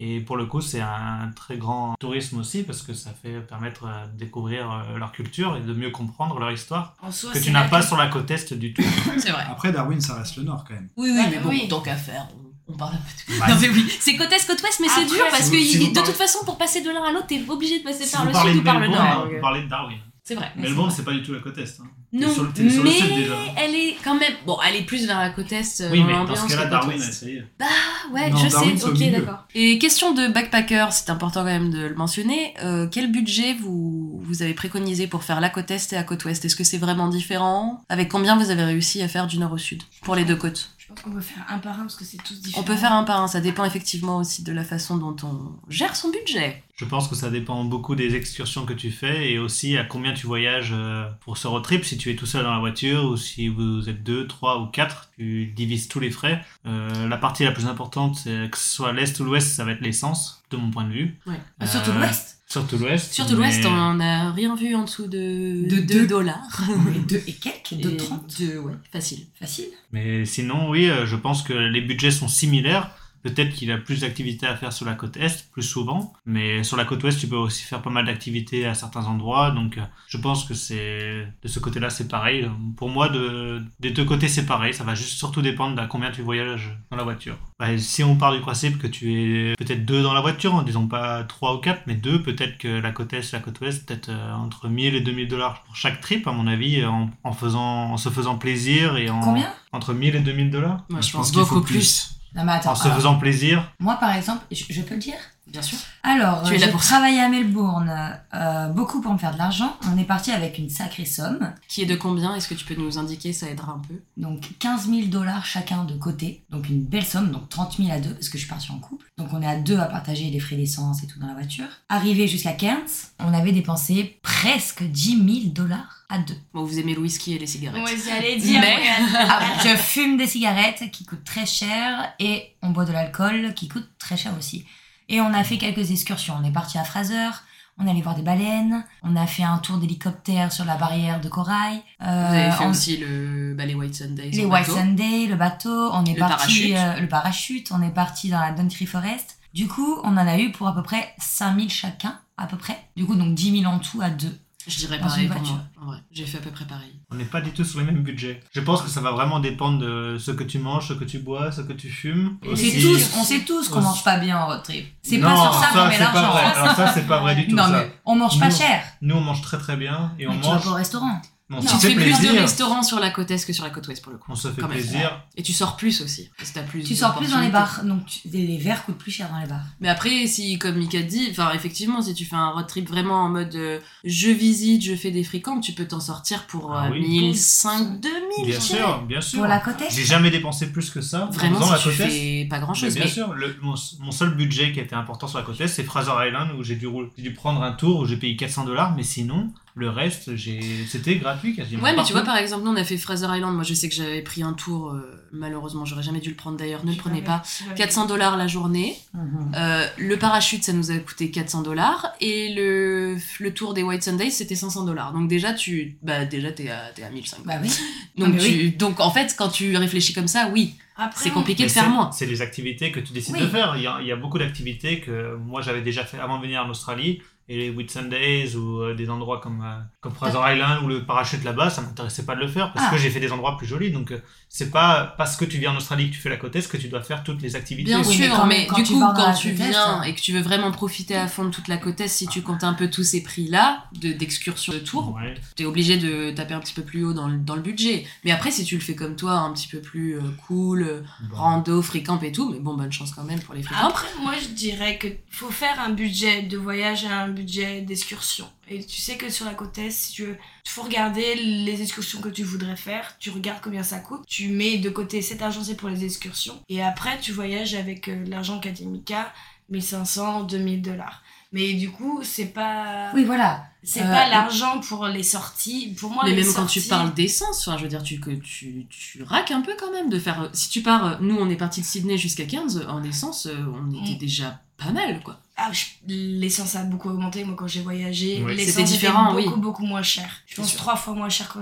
Et pour le coup, c'est un très grand tourisme aussi parce que ça fait permettre euh, de découvrir euh, leur culture et de mieux comprendre leur histoire En soi, que tu n'as pas sur la côte est du tout. C'est vrai. Après, Darwin, ça reste le nord quand même. Oui, oui, Ouais, mais bon, oui. tant qu'à faire, on, parle un peu de Ouais. Non, mais oui, c'est côte est, côte ouest, mais c'est dur parce si que si il- de toute façon, pour passer de l'un à l'autre, t'es obligé de passer Si par le sud ou par le nord. vous parlez de Darwin. C'est vrai. Melbourne, c'est pas du tout la côte est. hein. Non, sur le- t'es sur le mais sud déjà. elle est quand même. Bon, elle est plus vers la côte est. euh, Oui, mais dans ce cas-là, Darwin, ouest. ça y est. Ah ouais, Non, je Darwin, sais, ok, d'accord. Et question de backpacker, c'est important quand même de le mentionner. euh, quel budget vous, vous avez préconisé pour faire la côte est et la côte ouest? Est-ce que c'est vraiment différent? Avec combien vous avez réussi à faire du nord au sud pour les deux côtes? Pense qu'on peut faire un par un parce que c'est tous différents. On peut faire un par un, ça dépend effectivement aussi de la façon dont on gère son budget. Je pense que ça dépend beaucoup des excursions que tu fais et aussi à combien tu voyages euh, pour ce road trip. Si tu es tout seul dans la voiture ou si vous êtes deux, trois ou quatre, tu divises tous les frais. Euh, la partie la plus importante, c'est que ce soit l'est ou l'ouest, ça va être l'essence, de mon point de vue. Ouais. Euh, Surtout l'Ouest. Surtout l'ouest. Surtout l'ouest, mais- on n'a rien vu en dessous de, De 2 deux. dollars. Et deux et quelques, deux Et trente. deux, ouais, facile. Facile. Mais sinon, oui, euh, je pense que les budgets sont similaires. Peut-être qu'il a plus d'activités à faire sur la côte est, plus souvent. Mais sur la côte ouest, tu peux aussi faire pas mal d'activités à certains endroits. Donc, euh, je pense que c'est de ce côté-là, c'est pareil. Pour moi, de, des deux côtés, c'est pareil. Ça va juste surtout dépendre de combien tu voyages dans la voiture. Bah, si on part du principe que tu es peut-être deux dans la voiture, en disons pas trois ou quatre, mais deux, peut-être que la côte est la côte ouest, peut-être euh, entre 1000 et 2000 dollars pour chaque trip, à mon avis, en, en faisant, en se faisant plaisir et en Combien? entre 1000 et 2000 dollars. Moi, Je je, pense pense qu'il faut beaucoup plus. plus. Non mais attends. En se alors, faisant plaisir. Moi par exemple, je, je peux le dire? Bien sûr. Alors, Tu es euh, là j'ai pour ça. travaillé à Melbourne euh, beaucoup pour me faire de l'argent. On est parti avec une sacrée somme, Qui est de combien? Est-ce que tu peux nous indiquer? Ça aidera un peu. donc 15 000 dollars chacun de côté, donc une belle somme, donc 30 000 à deux parce que je suis partie en couple. Donc on est à deux à partager les frais d'essence et tout dans la voiture. Arrivé jusqu'à Cairns, on avait dépensé presque 10 000 dollars à deux. Bon, vous aimez le whisky et les cigarettes. Ouais, j'allais dire. Mais- Ah, je fume des cigarettes qui coûtent très cher et on boit de l'alcool qui coûte très cher aussi. Et on a fait quelques excursions. On est parti à Fraser, on est allé voir des baleines, on a fait un tour d'hélicoptère sur la barrière de corail. Vous avez Euh, fait on- aussi le, bah, les White Sundays. les White bateau. Sunday, le bateau, on est Le parti parachute. euh, le parachute, on est parti dans la Downtree Forest. Du coup, on en a eu pour à peu près 5000 chacun, à peu près. Du coup, donc 10 000 en tout à deux. Je dirais Dans pareil pour voiture. moi. En vrai, j'ai fait à peu près pareil. On n'est pas du tout sur les mêmes budgets. Je pense que ça va vraiment dépendre de ce que tu manges, ce que tu bois, ce que tu fumes. On Aussi- sait tous, on sait tous qu'on mange pas bien en road trip. C'est Non, pas sur ça qu'on met c'est pas l'argent. vrai. Alors ça, c'est pas vrai du tout. Non, ça. mais on mange pas Nous- cher. Nous, on mange très très bien et on Mais tu vas mange. pas au restaurant. On se fait plus de restaurants sur la côte est que sur la côte ouest pour le coup. On se fait Quand même. plaisir. Et tu sors plus aussi. Parce que t'as plus Tu sors plus dans les bars, donc tu- les verres coûtent plus cher dans les bars. Mais après, si, comme Mika dit, enfin, effectivement, si tu fais un road trip vraiment en mode euh, je visite, je fais des fréquentes, tu peux t'en sortir pour Ah euh, oui. 1500, 2000, Bien sûr, bien sûr. Pour la côte est J'ai jamais dépensé plus que ça. en Vraiment, la si tu fais pas grand Mais chose. bien Mais, sûr, le- mon, mon seul budget qui était important sur la côte est, c'est Fraser Island où j'ai dû, dû prendre un tour où j'ai payé 400 dollars, mais sinon, le reste, j'ai, c'était gratuit quasiment. Ouais, mais tu vois, par exemple, nous on a fait Fraser Island. Moi, je sais que j'avais pris un tour, euh, malheureusement, j'aurais jamais dû le prendre d'ailleurs, ne le prenez pas. 400 dollars la journée. Mhm. Euh, le parachute, ça nous a coûté 400 dollars. Et le, le tour des White Sundays, c'était 500 dollars. Donc, déjà, tu, bah, déjà, t'es à, t'es à 1500. Bah oui. donc, tu- donc, en fait, quand tu réfléchis comme ça, oui, Après, c'est compliqué de faire c'est- moins. C'est les activités que tu décides Oui. de faire. Il y, a, il y a beaucoup d'activités que moi j'avais déjà fait avant de venir en Australie. Et les Whit Sundays ou euh, des endroits comme, euh, comme Fraser Island ou le parachute là-bas, ça m'intéressait pas de le faire parce Ah. que j'ai fait des endroits plus jolis. Donc euh, c'est pas parce que tu viens en Australie que tu fais la côte est que tu dois faire toutes les activités. Bien Oui, sûr, mais quand- mais, quand du tu coup, quand tu viens ça- et que tu veux vraiment profiter à fond de toute la côte est, si tu comptes un peu tous ces prix-là de- d'excursion de tour, Ouais. t'es obligé de taper un petit peu plus haut dans le, dans le budget. Mais après, si tu le fais comme toi, un petit peu plus euh, cool, euh, rando, free-camp et tout, mais bon, bonne chance quand même pour les free-camp. Après, moi, je dirais que faut faire un budget de voyage et un budget d'excursion. Et tu sais que sur la côte est, si tu veux, il faut regarder les excursions que tu voudrais faire. Tu regardes combien ça coûte. Tu mets de côté cet argent, c'est pour les excursions. Et après, tu voyages avec euh, l'argent académica, 1500, 2000 dollars. Mais du coup, c'est pas. Oui, voilà. C'est Euh, pas l'argent pour les sorties. Pour moi, Mais les même quand tu parles d'essence, enfin, je veux dire, tu, que tu, tu raques un peu quand même de faire. Si tu pars, euh, nous on est parti de Sydney jusqu'à 15, en essence, euh, on était Mm. déjà pas mal quoi. Ah, je- l'essence a beaucoup augmenté. Moi, quand j'ai voyagé, Oui. l'essence C'était était différent, beaucoup, oui. beaucoup moins cher. Je pense sûr. trois fois moins cher quand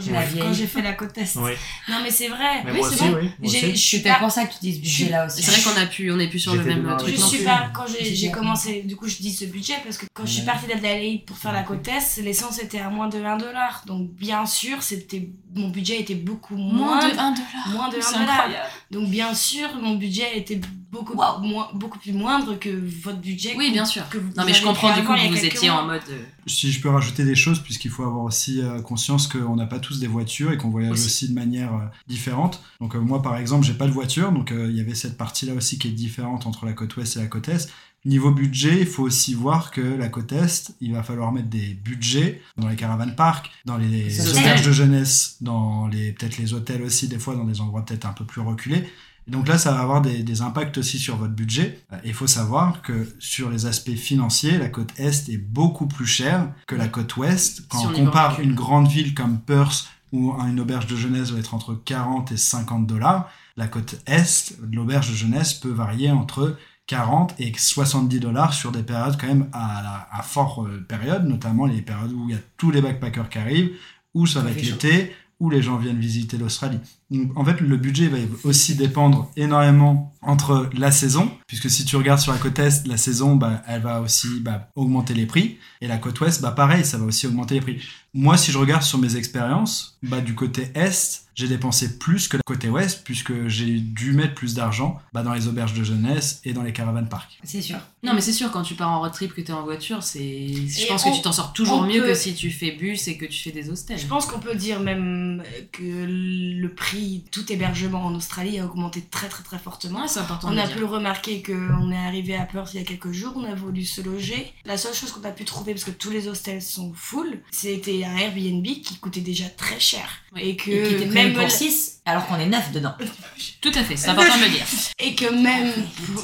j'ai fait la côte est. Non, mais c'est vrai. Mais Oui, moi c'est aussi, vrai. je suis pas- pour ça que tu dis ce budget-là aussi. C'est vrai qu'on a pu, on est plus sur le même truc Je suis pas quand j'ai commencé du coup je dis ce budget parce que quand je suis partie d'Adelaide pour faire la côte est l'essence était à moins de 1 dollar donc bien sûr c'était mon budget était beaucoup moins, Moins de 1 dollar. moins de C'est 1 dollar donc bien sûr mon budget était beaucoup moins beaucoup plus moindre que votre budget Oui, bien sûr. que vous Non mais je comprends du coup que vous étiez mois. en mode. euh, Si je peux rajouter des choses, puisqu'il faut avoir aussi euh, conscience qu'on n'a pas tous des voitures et qu'on voyage Aussi. aussi, de manière euh, différente. Donc euh, moi, par exemple, j'ai pas de voiture, donc euh, il y avait cette partie-là aussi qui est différente entre la côte ouest et la côte est. Niveau budget, il faut aussi voir que la côte est, il va falloir mettre des budgets dans les caravanes parcs, dans les auberges de jeunesse, dans les peut-être les hôtels aussi, des fois dans des endroits peut-être un peu plus reculés. Et donc là, ça va avoir des, des impacts aussi sur votre budget. Il faut savoir que sur les aspects financiers, la côte Est est beaucoup plus chère que la côte Ouest. Quand Si on compare une grande ville comme Perth, où une auberge de jeunesse va être entre 40 et 50 dollars, la côte Est, l'auberge de jeunesse peut varier entre 40 et 70 dollars sur des périodes quand même à, à forte euh, période, notamment les périodes où il y a tous les backpackers qui arrivent, où ça va être l'été, où les gens viennent visiter l'Australie. Donc, en fait, le budget va aussi dépendre énormément entre la saison, puisque si tu regardes sur la côte Est, la saison, bah, elle va aussi bah, augmenter les prix, et la côte Ouest, bah, pareil, ça va aussi augmenter les prix. Moi, si je regarde sur mes expériences, bah, du côté Est, j'ai dépensé plus que le côté Ouest, puisque j'ai dû mettre plus d'argent bah, dans les auberges de jeunesse et dans les caravanes parcs. C'est sûr. Non mais c'est sûr quand tu pars en road trip que t'es en voiture, c'est. Je Et pense on- que tu t'en sors toujours mieux peut- que si tu fais bus et que tu fais des hostels. Je pense qu'on peut dire même que le prix, tout hébergement en Australie a augmenté très très très fortement. C'est important On a pu le remarquer qu'on est arrivé à Perth il y a quelques jours, on a voulu se loger. La seule chose qu'on a pu trouver, parce que tous les hostels sont full, c'était un Airbnb qui coûtait déjà très cher. Et que Et qui était même pour 6 alors qu'on est 9 dedans. Tout à fait, c'est important de le dire. et que même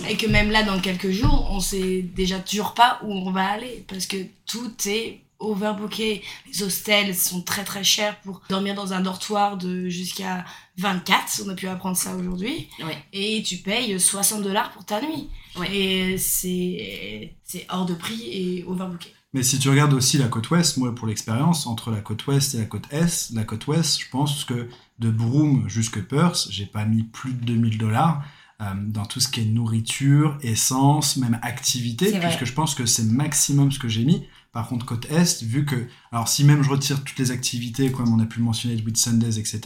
et que même là dans quelques jours, on sait déjà toujours pas où on va aller parce que tout est overbooké. Les hostels sont très très chers pour dormir dans un dortoir de jusqu'à 24, on a pu apprendre ça aujourd'hui. Ouais. Et tu payes 60 dollars pour ta nuit. Ouais. Et c'est c'est hors de prix et overbooké. Mais si tu regardes aussi la côte ouest, moi pour l'expérience, entre la côte ouest et la côte est, la côte ouest, je pense que de Broome jusque Perth, j'ai pas mis plus de 2000 dollars euh, dans tout ce qui est nourriture, essence, même activité, puisque je pense que c'est maximum ce que j'ai mis. Par contre, côte est, vu que, alors si même je retire toutes les activités, comme on a pu le mentionner, de Sundays, etc.,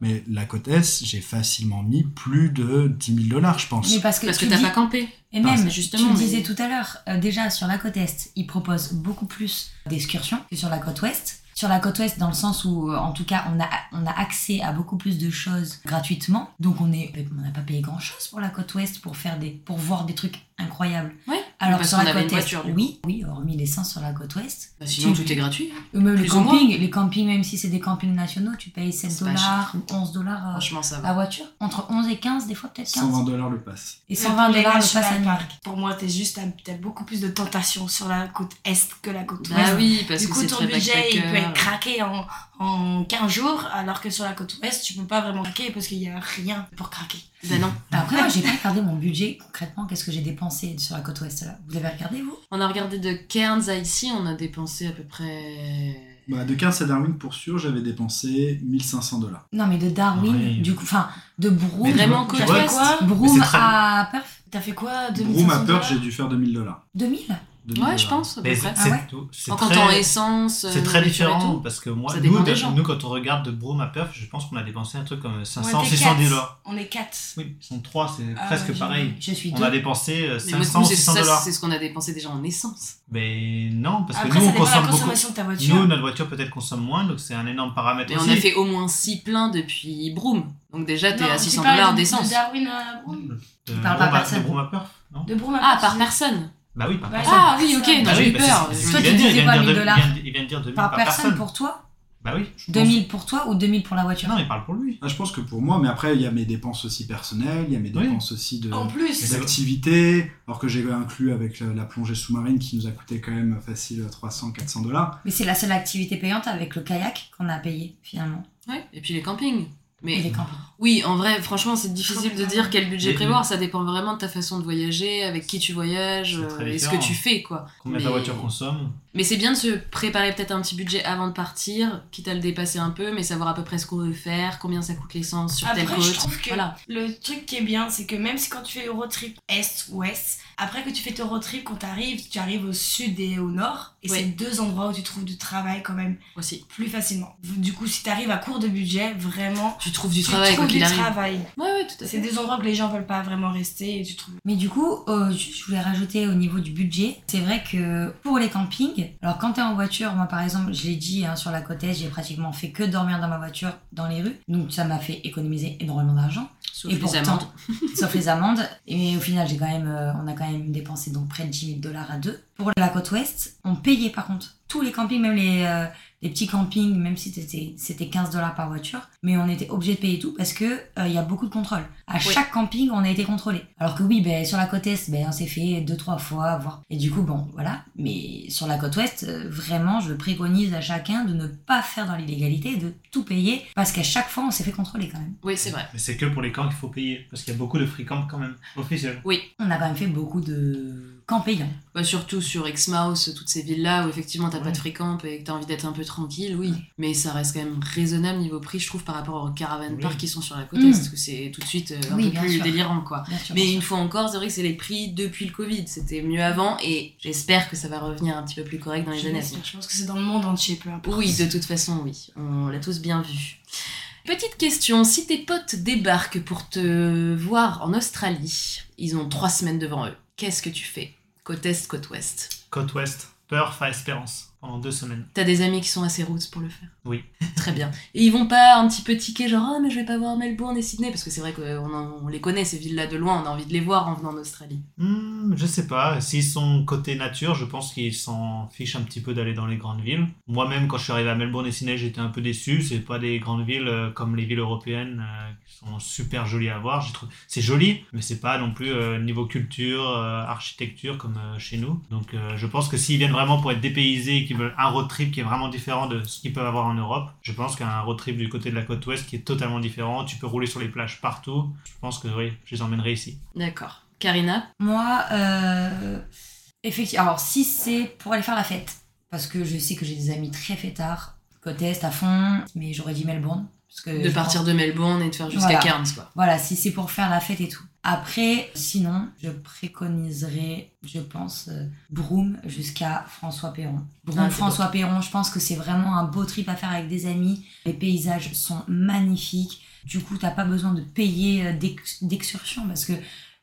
mais la côte est, j'ai facilement mis plus de 10 000 dollars, je pense. Mais parce que, Parce que tu t'as dis- pas campé. Et même, justement, tu mais- disais tout à l'heure, euh, déjà sur la côte Est, ils proposent beaucoup plus d'excursions que sur la côte Ouest. Sur la côte Ouest, dans le sens où, euh, en tout cas, on a, on a accès à beaucoup plus de choses gratuitement. Donc, on est, on n'a pas payé grand chose pour la côte Ouest pour faire des, pour voir des trucs incroyables. Ouais. Alors, parce sur la côte Est, oui, oui, hormis l'essence sur la côte Ouest. Bah, sinon Tu- tout est gratuit. Ou même les campings, les campings, même si c'est des campings nationaux, tu payes 7 C'est pas dollars ou 11 dollars euh, Franchement ça va. la voiture. Entre 11 et 15, des fois peut-être 15. 120 dollars le pass. Et 120 dollars le pass annuel. Park. Pour moi, t'es juste, t'as- beaucoup plus de tentations sur la côte est que la côte Bah ouest. oui, parce du que coup, c'est ton très budget, il peut être craqué en, en 15 jours, alors que sur la côte ouest, tu peux pas vraiment craquer parce qu'il y a rien pour craquer. Bah non. Bah Après, moi, j'ai pas regardé mon budget concrètement. Qu'est-ce que j'ai dépensé sur la côte ouest là Vous avez regardé, vous? On a regardé de Cairns à ici, on a dépensé à peu près. Bah, de Cairns à Darwin, pour sûr, j'avais dépensé 1500 dollars. Non, mais de Darwin, du coup, enfin, de Broome. Vraiment côte ouest. quoi? Broome à Perth? T'as fait quoi Broome à 2500 Perth, j'ai dû faire 2000 dollars. 2000 Ouais, je pense, à peu Mais près. c'est Ah ouais tout- c'est En très- comptant essence. C'est euh, très nourriture et différent tout. parce que moi, nous, nous, quand on regarde de Broome à Perth, je pense qu'on a dépensé un truc comme On 500, était 600 quatre. dollars. On est 4. Oui, ils sont trois, c'est Ah, presque pareil. Je suis On a dépensé euh, Mais moi, 500, c'est 600 ça, dollars. c'est ce qu'on a dépensé déjà en essence. Mais non, parce que Après, nous, ça on consomme beaucoup. consommation de ta voiture. Nous, notre voiture peut-être consomme moins, donc c'est un énorme paramètre Et on a fait au moins 6 pleins depuis Broome. Donc déjà, t'es à tu 600 parles dollars de- d'essence. De Darwin à Broome De parles pas personne. De Broome à Perth, De Broome à Ah, par tu- personne Bah oui, par Ouais. personne. Ah oui, ok, Ah non, Bah j'ai oui, eu bah peur. Toi, tu disais vient quoi, de dire 1000 de- dollars il vient de- dire 2000 Par, par, personne, personne. pour toi Bah oui. Je pense- 2000 pour toi ou 2000 pour la voiture Non, il parle pour lui. Ah, je pense que pour moi, mais après, il y a mes dépenses aussi personnelles, il y a mes Oui. dépenses aussi de En plus, activités, alors que j'ai inclus avec la, la plongée sous-marine qui nous a coûté quand même facile 300-400 dollars. Mais c'est la seule activité payante avec le kayak qu'on a payé finalement. Ouais, et puis les campings. Mais Et les campings. oui, en vrai, franchement, c'est difficile de dire quel budget Mais- prévoir. Ça dépend vraiment de ta façon de voyager, avec qui tu voyages, euh, et ce que tu fais, quoi. Combien Mais- ta voiture consomme Mais c'est bien de se préparer peut-être un petit budget avant de partir, quitte à le dépasser un peu, mais savoir à peu près ce qu'on veut faire, combien ça coûte l'essence sur telle Après, côte. je trouve que Voilà. le truc qui est bien, c'est que même si quand tu fais road trip est-ouest, après que tu fais ton road trip, quand tu arrives, tu arrives au sud et au nord. Et Ouais. c'est deux endroits où tu trouves du travail quand même Aussi. plus facilement. Du coup, si tu arrives à court de budget, vraiment, Tu trouves du tu travail, trouves du arrive. travail. Ouais, ouais, tout à C'est fait. des endroits que les gens veulent pas vraiment rester et tu trouves. Mais du coup, euh, je je voulais rajouter au niveau du budget, c'est vrai que pour les campings, alors quand t'es en voiture, moi par exemple, je l'ai dit hein, sur la côte est, j'ai pratiquement fait que dormir dans ma voiture dans les rues, donc ça m'a fait économiser énormément d'argent. Sauf et les pourtant- amendes. sauf les amendes. Et au final, j'ai quand même, euh, on a quand même dépensé donc près de 10 000 dollars à deux. Pour la côte ouest, on payait par contre tous les campings, même les, euh, les petits campings, même si c'était c'était 15 dollars par voiture, mais on était obligé de payer tout parce que euh, il y a beaucoup de contrôles. À Oui. chaque camping, on a été contrôlé. Alors que oui, ben, sur la côte est, ben, on s'est fait deux trois fois, voire. Et du coup, bon, voilà. Mais sur la côte ouest, euh, vraiment, je préconise à chacun de ne pas faire dans l'illégalité, de tout payer, parce qu'à chaque fois, on s'est fait contrôler quand même. Oui, c'est vrai. Mais c'est que pour les camps qu'il faut payer. Parce qu'il y a beaucoup de free camps quand même. Officiels. On a quand même fait beaucoup de camps payants. Bah, surtout sur Exmouth, toutes ces villes-là où effectivement t'as pas de fréquent et que t'as envie d'être un peu tranquille, oui. Mais ça reste quand même raisonnable niveau prix, je trouve, par rapport aux caravan Oui. parks qui sont sur la côte Mm. est, parce que c'est tout de suite euh, un Oui, peu plus sûr. délirant, quoi. Bien sûr, Mais une sûr. fois encore, c'est vrai que c'est les prix depuis le Covid. C'était mieux avant et j'espère que ça va revenir un petit peu plus correct dans les années à venir. Je pense que c'est dans le monde entier, peu importe. Oui, de toute façon, oui. On l'a tous bien vu. Petite question, si tes potes débarquent pour te voir en Australie, ils ont trois semaines devant eux, qu'est-ce que tu fais? Côte Est, côte Ouest Côte ouest. Perth à Espérance. Pendant deux semaines. T'as des amis qui sont assez routes pour le faire? Oui. Très bien. Et ils vont pas un petit peu tiquer genre ah mais je vais pas voir Melbourne et Sydney? Parce que c'est vrai qu'on en- on les connaît ces villes-là de loin, on a envie de les voir en venant en Australie. Je sais pas. S'ils sont côté nature, je pense qu'ils s'en fichent un petit peu d'aller dans les grandes villes. Moi-même, quand je suis arrivé à Melbourne et Sydney, j'étais un peu déçu. C'est pas des grandes villes euh, comme les villes européennes euh, qui sont super jolies à voir. C'est joli, mais c'est pas non plus euh, niveau culture, architecture comme chez nous. Donc je pense que s'ils viennent vraiment pour être dépaysés et qu'ils veulent un road trip qui est vraiment différent de ce qu'ils peuvent avoir en Europe, je pense qu'un road trip du côté de la côte ouest qui est totalement différent, tu peux rouler sur les plages partout. Je pense que oui, je les emmènerai ici. D'accord. Karina Moi, euh, effectivement, alors si c'est pour aller faire la fête, parce que je sais que j'ai des amis très fêtards, côte est à fond, mais j'aurais dit Melbourne. Parce que De partir pense- de Melbourne et de faire jusqu'à Voilà. Cairns quoi. Voilà, si c'est pour faire la fête et tout. Après, sinon, je préconiserais, je pense, euh, Broome jusqu'à François Perron. Broome, Ah, François Perron, je pense que c'est vraiment un beau trip à faire avec des amis. Les paysages sont magnifiques. Du coup, t'as pas besoin de payer euh, d'ex- d'excursion parce que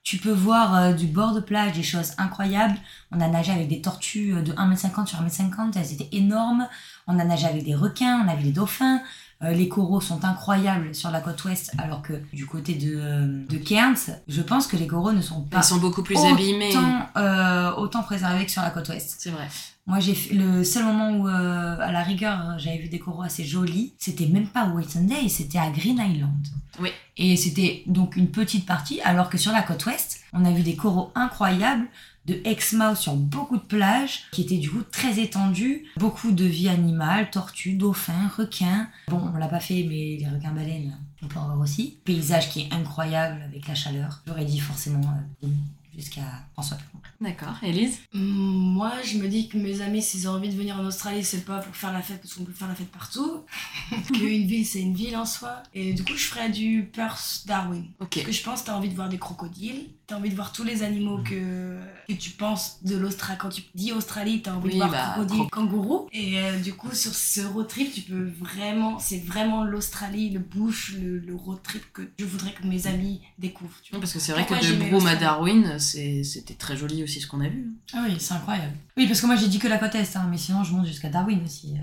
tu peux voir euh, du bord de plage des choses incroyables. On a nagé avec des tortues euh, de 1m50 sur 1m50, elles étaient énormes. On a nagé avec des requins, on a vu des dauphins. Euh, les coraux sont incroyables sur la côte ouest, alors que du côté de, euh, de Cairns, je pense que les coraux ne sont pas Ils sont beaucoup plus autant, abîmés. euh, autant préservés que sur la côte ouest. C'est vrai. Moi, j'ai le seul moment où, euh, à la rigueur, j'avais vu des coraux assez jolis, c'était même pas Whitsunday, c'était à Green Island. Oui. Et c'était donc une petite partie, alors que sur la côte ouest, on a vu des coraux incroyables de Exmouth sur beaucoup de plages, qui étaient du coup très étendues, beaucoup de vie animale, tortues, dauphins, requins. Bon, on l'a pas fait, mais les requins baleines, on peut en voir aussi. Paysage qui est incroyable avec la chaleur. J'aurais dit forcément euh, jusqu'à François. D'accord. Élise? Hum, Moi, je me dis que mes amis, s'ils ont envie de venir en Australie, c'est pas pour faire la fête, parce qu'on peut faire la fête partout. Qu'une ville, c'est une ville en soi. Et du coup, je ferais du Perth Darwin. Ok. Parce que je pense que t'as envie de voir des crocodiles, t'as envie de voir tous les animaux que, que tu penses de l'Australie. Quand tu dis Australie, t'as envie Oui, de voir bah, crocodile, kangourou. Et euh, du coup, sur ce road trip, tu peux vraiment, c'est vraiment l'Australie, le bush, le, le road trip que je voudrais que mes amis découvrent. tu vois. parce que c'est vrai Pourquoi que de Broome à Darwin, c'était très joli aussi ce qu'on a vu. Ah oui, c'est incroyable. Oui, parce que moi j'ai dit que la côte est, hein, mais sinon je monte jusqu'à Darwin aussi.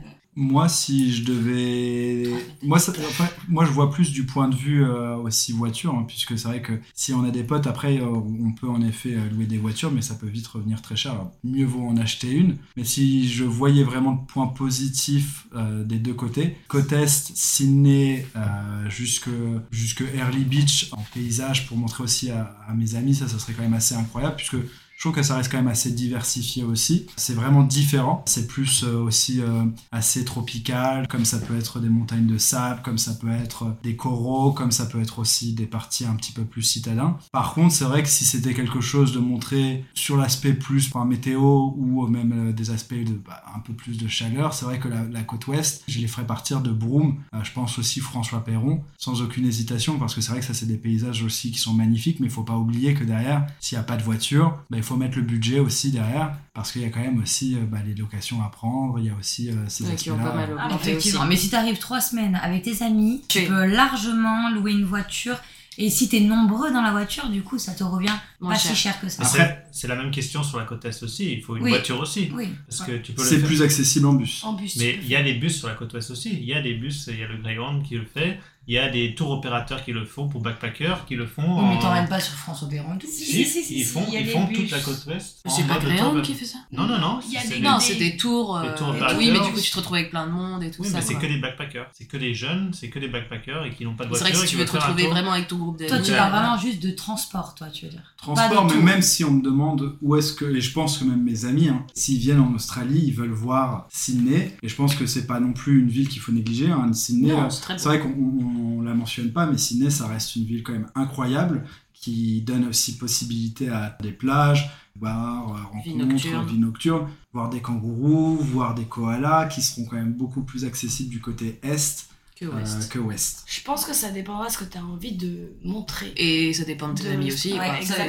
Moi, si je devais. Moi, enfin, moi, je vois plus du point de vue euh, aussi voiture, hein, puisque c'est vrai que si on a des potes, après, euh, on peut en effet euh, louer des voitures, mais ça peut vite revenir très cher. Mieux vaut en acheter une. Mais si je voyais vraiment le point positif des deux côtés, côte Est, Sydney, jusque, jusque Early Beach en paysage pour montrer aussi à, à mes amis, ça, ça serait quand même assez incroyable, puisque je trouve que ça reste quand même assez diversifié aussi. C'est vraiment différent. C'est plus euh, aussi euh, assez tropical, comme ça peut être des montagnes de sable, comme ça peut être des coraux, comme ça peut être aussi des parties un petit peu plus citadins. Par contre, c'est vrai que si c'était quelque chose de montré sur l'aspect plus enfin, météo ou même euh, des aspects bah, un peu plus de chaleur, c'est vrai que la, côte ouest, je les ferais partir de Broome. Euh, je pense aussi François Perron, sans aucune hésitation, parce que c'est vrai que ça c'est des paysages aussi qui sont magnifiques, mais il faut pas oublier que derrière, s'il n'y a pas de voiture, bah, il faut mettre le budget aussi derrière, parce qu'il y a quand même aussi euh, bah, les locations à prendre, il y a aussi euh, ces Ouais, qui ont pas mal Ah, effectivement, mais si t'arrives trois semaines avec tes amis, tu Oui. peux largement louer une voiture. Et si t'es nombreux dans la voiture, du coup, ça te revient Moins pas cher. si cher que ça. Après- c'est- la même question sur la côte Est aussi. Il faut une Oui. voiture aussi. Oui. Parce que tu peux le C'est plus accessible en bus. En bus. Mais tu il y a des bus sur la côte ouest aussi. Il y a des bus, il y a le Greyhound qui le fait. Il y a des tours opérateurs qui le font pour backpackers qui le font. Oui, mais en- t'emmènes pas sur François Béron et tout. Si, Si, si, si, ils font, ils font toute la côte ouest. C'est pas tour- qui fait ça Non, non, non. Il y a c'est des- Non, c'est des tours. des euh, tours et- oui, mais du coup, tu te retrouves avec plein de monde et tout Oui, ça. mais c'est que des backpackers. C'est que des jeunes, c'est que des backpackers et qui n'ont pas de C'est voiture. vrai que et si tu veux te retrouver vraiment avec ton groupe d'amis. Toi, tu parles vraiment juste de transport, toi, tu veux dire. Transport, mais même si on me demande où est-ce que, et je pense que même mes amis, hein, s'ils viennent en Australie, ils veulent voir Sydney, et je pense que c'est pas non plus une ville qu'il faut négliger. Hein. Sydney, euh, c'est c'est vrai qu'on on, la mentionne pas, mais Sydney, ça reste une ville quand même incroyable, qui donne aussi possibilité à des plages, bars, euh, Vie rencontres, nocturne. vie nocturne, voir des kangourous, voir des koalas, qui seront quand même beaucoup plus accessibles du côté est Que euh, West. que ouest. Je pense que ça dépendra de ce que tu as envie de montrer. Et ça dépend de tes De- amis aussi. Ouais, quoi. Ça,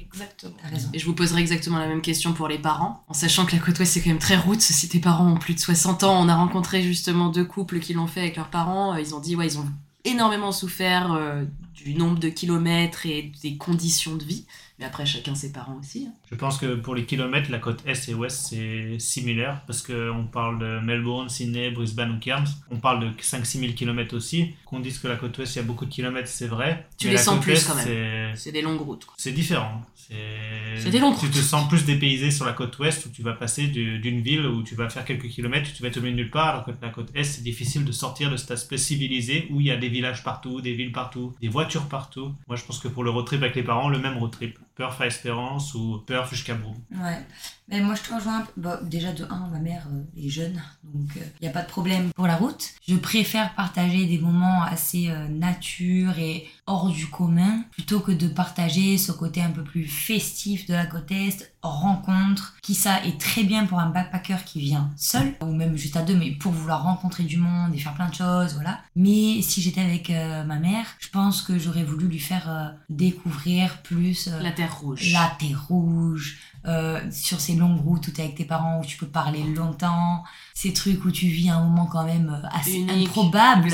exactement. ce. Et je vous poserai exactement la même question pour les parents, en sachant que la côte ouest c'est quand même très route. Si tes parents ont plus de 60 ans, on a rencontré justement deux couples qui l'ont fait avec leurs parents. euh, Ils ont dit ouais, ils ont énormément souffert euh, du nombre de kilomètres et des conditions de vie. Mais après, chacun ses parents aussi. hein. Je pense que pour les kilomètres, la côte Est et Ouest, c'est similaire parce qu'on parle de Melbourne, Sydney, Brisbane ou Cairns. On parle de 5-6 000 kilomètres aussi. Qu'on dise que la côte Ouest, il y a beaucoup de kilomètres, c'est vrai. Tu Mais les sens plus, Est, quand même. c'est- des longues routes. C'est différent. C'est des longues Tu te routes. sens plus dépaysé sur la côte ouest où tu vas passer du- d'une ville où tu vas faire quelques kilomètres, tu vas te mettre nulle part, alors que la côte est, c'est difficile de sortir de cet aspect civilisé où il y a des villages partout, des villes partout, des voitures partout. Moi, je pense que pour le road trip avec les parents, le même road trip. Perth à Espérance ou Perth jusqu'à Broome. Ouais. Mais moi, je te rejoins. un peu. Bah, déjà, de 1, ma mère euh, est jeune, donc il n'y a pas de problème pour la route. Je préfère partager des moments assez euh, nature et hors du commun plutôt que de partager ce côté un peu plus festif de la côte Est, rencontre, qui ça est très bien pour un backpacker qui vient seul, ou même juste à deux, mais pour vouloir rencontrer du monde et faire plein de choses, voilà. Mais si j'étais avec euh, ma mère, je pense que j'aurais voulu lui faire euh, découvrir plus euh, La terre rouge. la terre rouge, euh, sur ces longues routes où tu es avec tes parents, où tu peux parler longtemps, ces trucs où tu vis un moment quand même euh, assez Unique. improbable,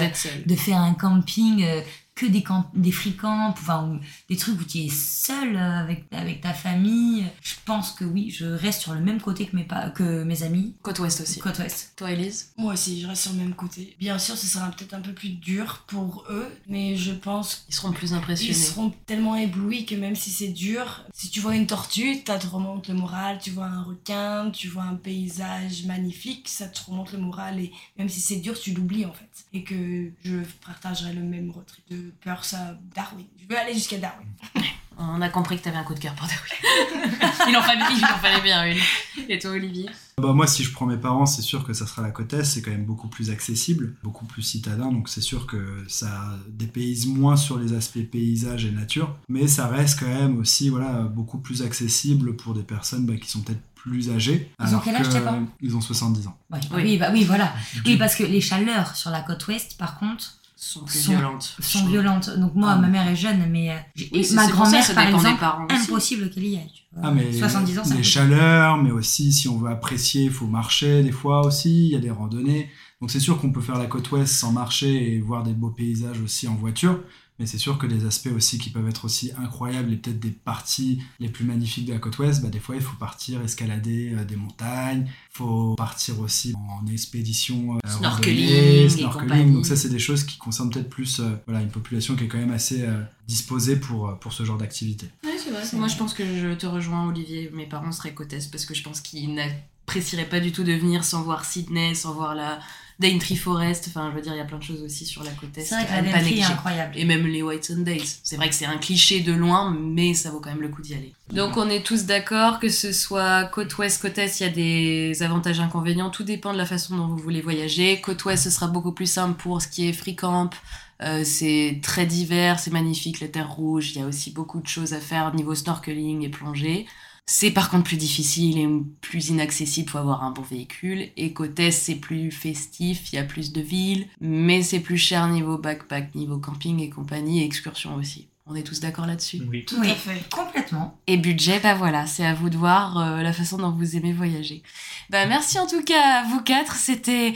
de faire un camping, euh, que des, camp des free camps, enfin, ou des trucs où tu es seul euh, avec, avec ta famille. Je pense que oui, je reste sur le même côté que mes, pa- que mes amis, Côte ouest aussi. côte ouest. Toi, Elise Moi aussi, je reste sur le même côté. Bien sûr, ce sera peut-être un peu plus dur pour eux, mais je pense Ils seront plus qu'ils impressionnés. seront tellement éblouis que même si c'est dur, si tu vois une tortue, ça te remonte le moral. Tu vois un requin, tu vois un paysage magnifique, ça te remonte le moral. Et même si c'est dur, tu l'oublies en fait. Et que je partagerai le même trip de Perth à Darwin. Je veux aller jusqu'à Darwin. On a compris que t'avais un coup de cœur pour Darwin. il, en fallait, il en fallait bien une. Et toi, Olivier? Bah moi, si je prends mes parents, c'est sûr que ça sera la côte Est, c'est quand même beaucoup plus accessible, beaucoup plus citadin, donc c'est sûr que ça dépayse moins sur les aspects paysage et nature, mais ça reste quand même aussi voilà, beaucoup plus accessible pour des personnes bah, qui sont peut-être plus âgées. Ils ont alors quel âge, que- tes parents? Ils ont 70 ans. Ouais. Oui. bah oui, voilà. Oui, parce que les chaleurs sur la côte ouest, par contre, sont plus Sont- violentes. sont violentes. Donc moi, Ah. ma mère est jeune, mais euh, Oui, ma grand-mère, par exemple, impossible qu'elle y aille. Ah, mais 70 ans, ça les chaleurs, mais aussi si on veut apprécier, il faut marcher des fois aussi, il y a des randonnées. Donc c'est sûr qu'on peut faire la côte ouest sans marcher et voir des beaux paysages aussi en voiture. Mais c'est sûr que des aspects aussi qui peuvent être aussi incroyables et peut-être des parties les plus magnifiques de la côte ouest, bah, des fois il faut partir escalader euh, des montagnes, il faut partir aussi en expédition euh, Snorkeling randonnée, snorkeling. Donc ça c'est des choses qui concernent peut-être plus euh, voilà, une population qui est quand même assez euh, disposée pour, pour ce genre d'activité. Ouais, c'est vrai. Moi, je pense que je te rejoins, Olivier. Mes parents seraient côte est parce que je pense qu'ils n'apprécieraient pas du tout de venir sans voir Sydney, sans voir la Daintree Forest. Enfin, je veux dire, il y a plein de choses aussi sur la côte est. C'est vrai que à la ne pas Daintree est négliger. incroyable. Et même les White Sundays. C'est vrai que c'est un cliché de loin, mais ça vaut quand même le coup d'y aller. Donc on est tous d'accord que ce soit côte ouest, côte est, il y a des avantages inconvénients. Tout dépend de la façon dont vous voulez voyager. Côte ouest, ce sera beaucoup plus simple pour ce qui est free camp. Euh, c'est très divers, c'est magnifique, les terres rouges. Il y a aussi beaucoup de choses à faire niveau snorkeling et plongée. C'est par contre plus difficile et plus inaccessible, faut avoir un bon véhicule. Et est, c'est plus festif, il y a plus de villes, mais c'est plus cher niveau backpack, niveau camping et compagnie, et excursion aussi. On est tous d'accord là-dessus? Oui. Tout Oui. à fait. Complètement. Et budget, bah voilà, c'est à vous de voir euh, la façon dont vous aimez voyager. Bah merci en tout cas à vous quatre, c'était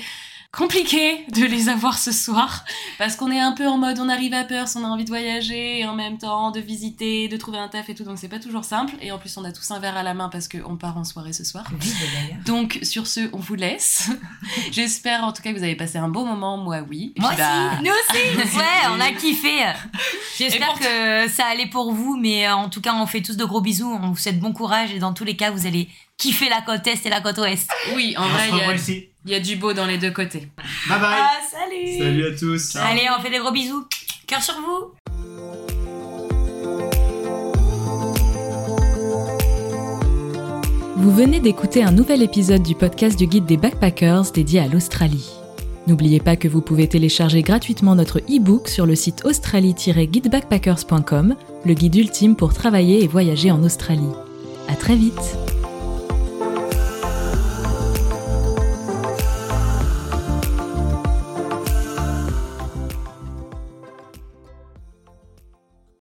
compliqué de les avoir ce soir parce qu'on est un peu en mode on arrive à Perth, on a envie de voyager et en même temps de visiter, de trouver un taf et tout donc c'est pas toujours simple et en plus on a tous un verre à la main parce qu'on part en soirée ce soir. Donc sur ce, on vous laisse. J'espère en tout cas que vous avez passé un beau moment, moi oui. Moi puis, aussi, bah, nous aussi. Ouais, on a kiffé. J'espère pour- que ça allait pour vous, mais euh, en tout cas, on fait tous de gros bisous. On vous souhaite bon courage et dans tous les cas, vous allez kiffer la côte est et la côte ouest. oui, en vrai, y a- il y, a du beau dans les deux côtés. Bye bye. Ah, salut à tous Allez, on fait des gros bisous. Cœur sur vous. Vous venez d'écouter un nouvel épisode du podcast du guide des backpackers dédié à l'Australie. N'oubliez pas que vous pouvez télécharger gratuitement notre e-book sur le site australie-guidebackpackers.com, le guide ultime pour travailler et voyager en Australie. À très vite!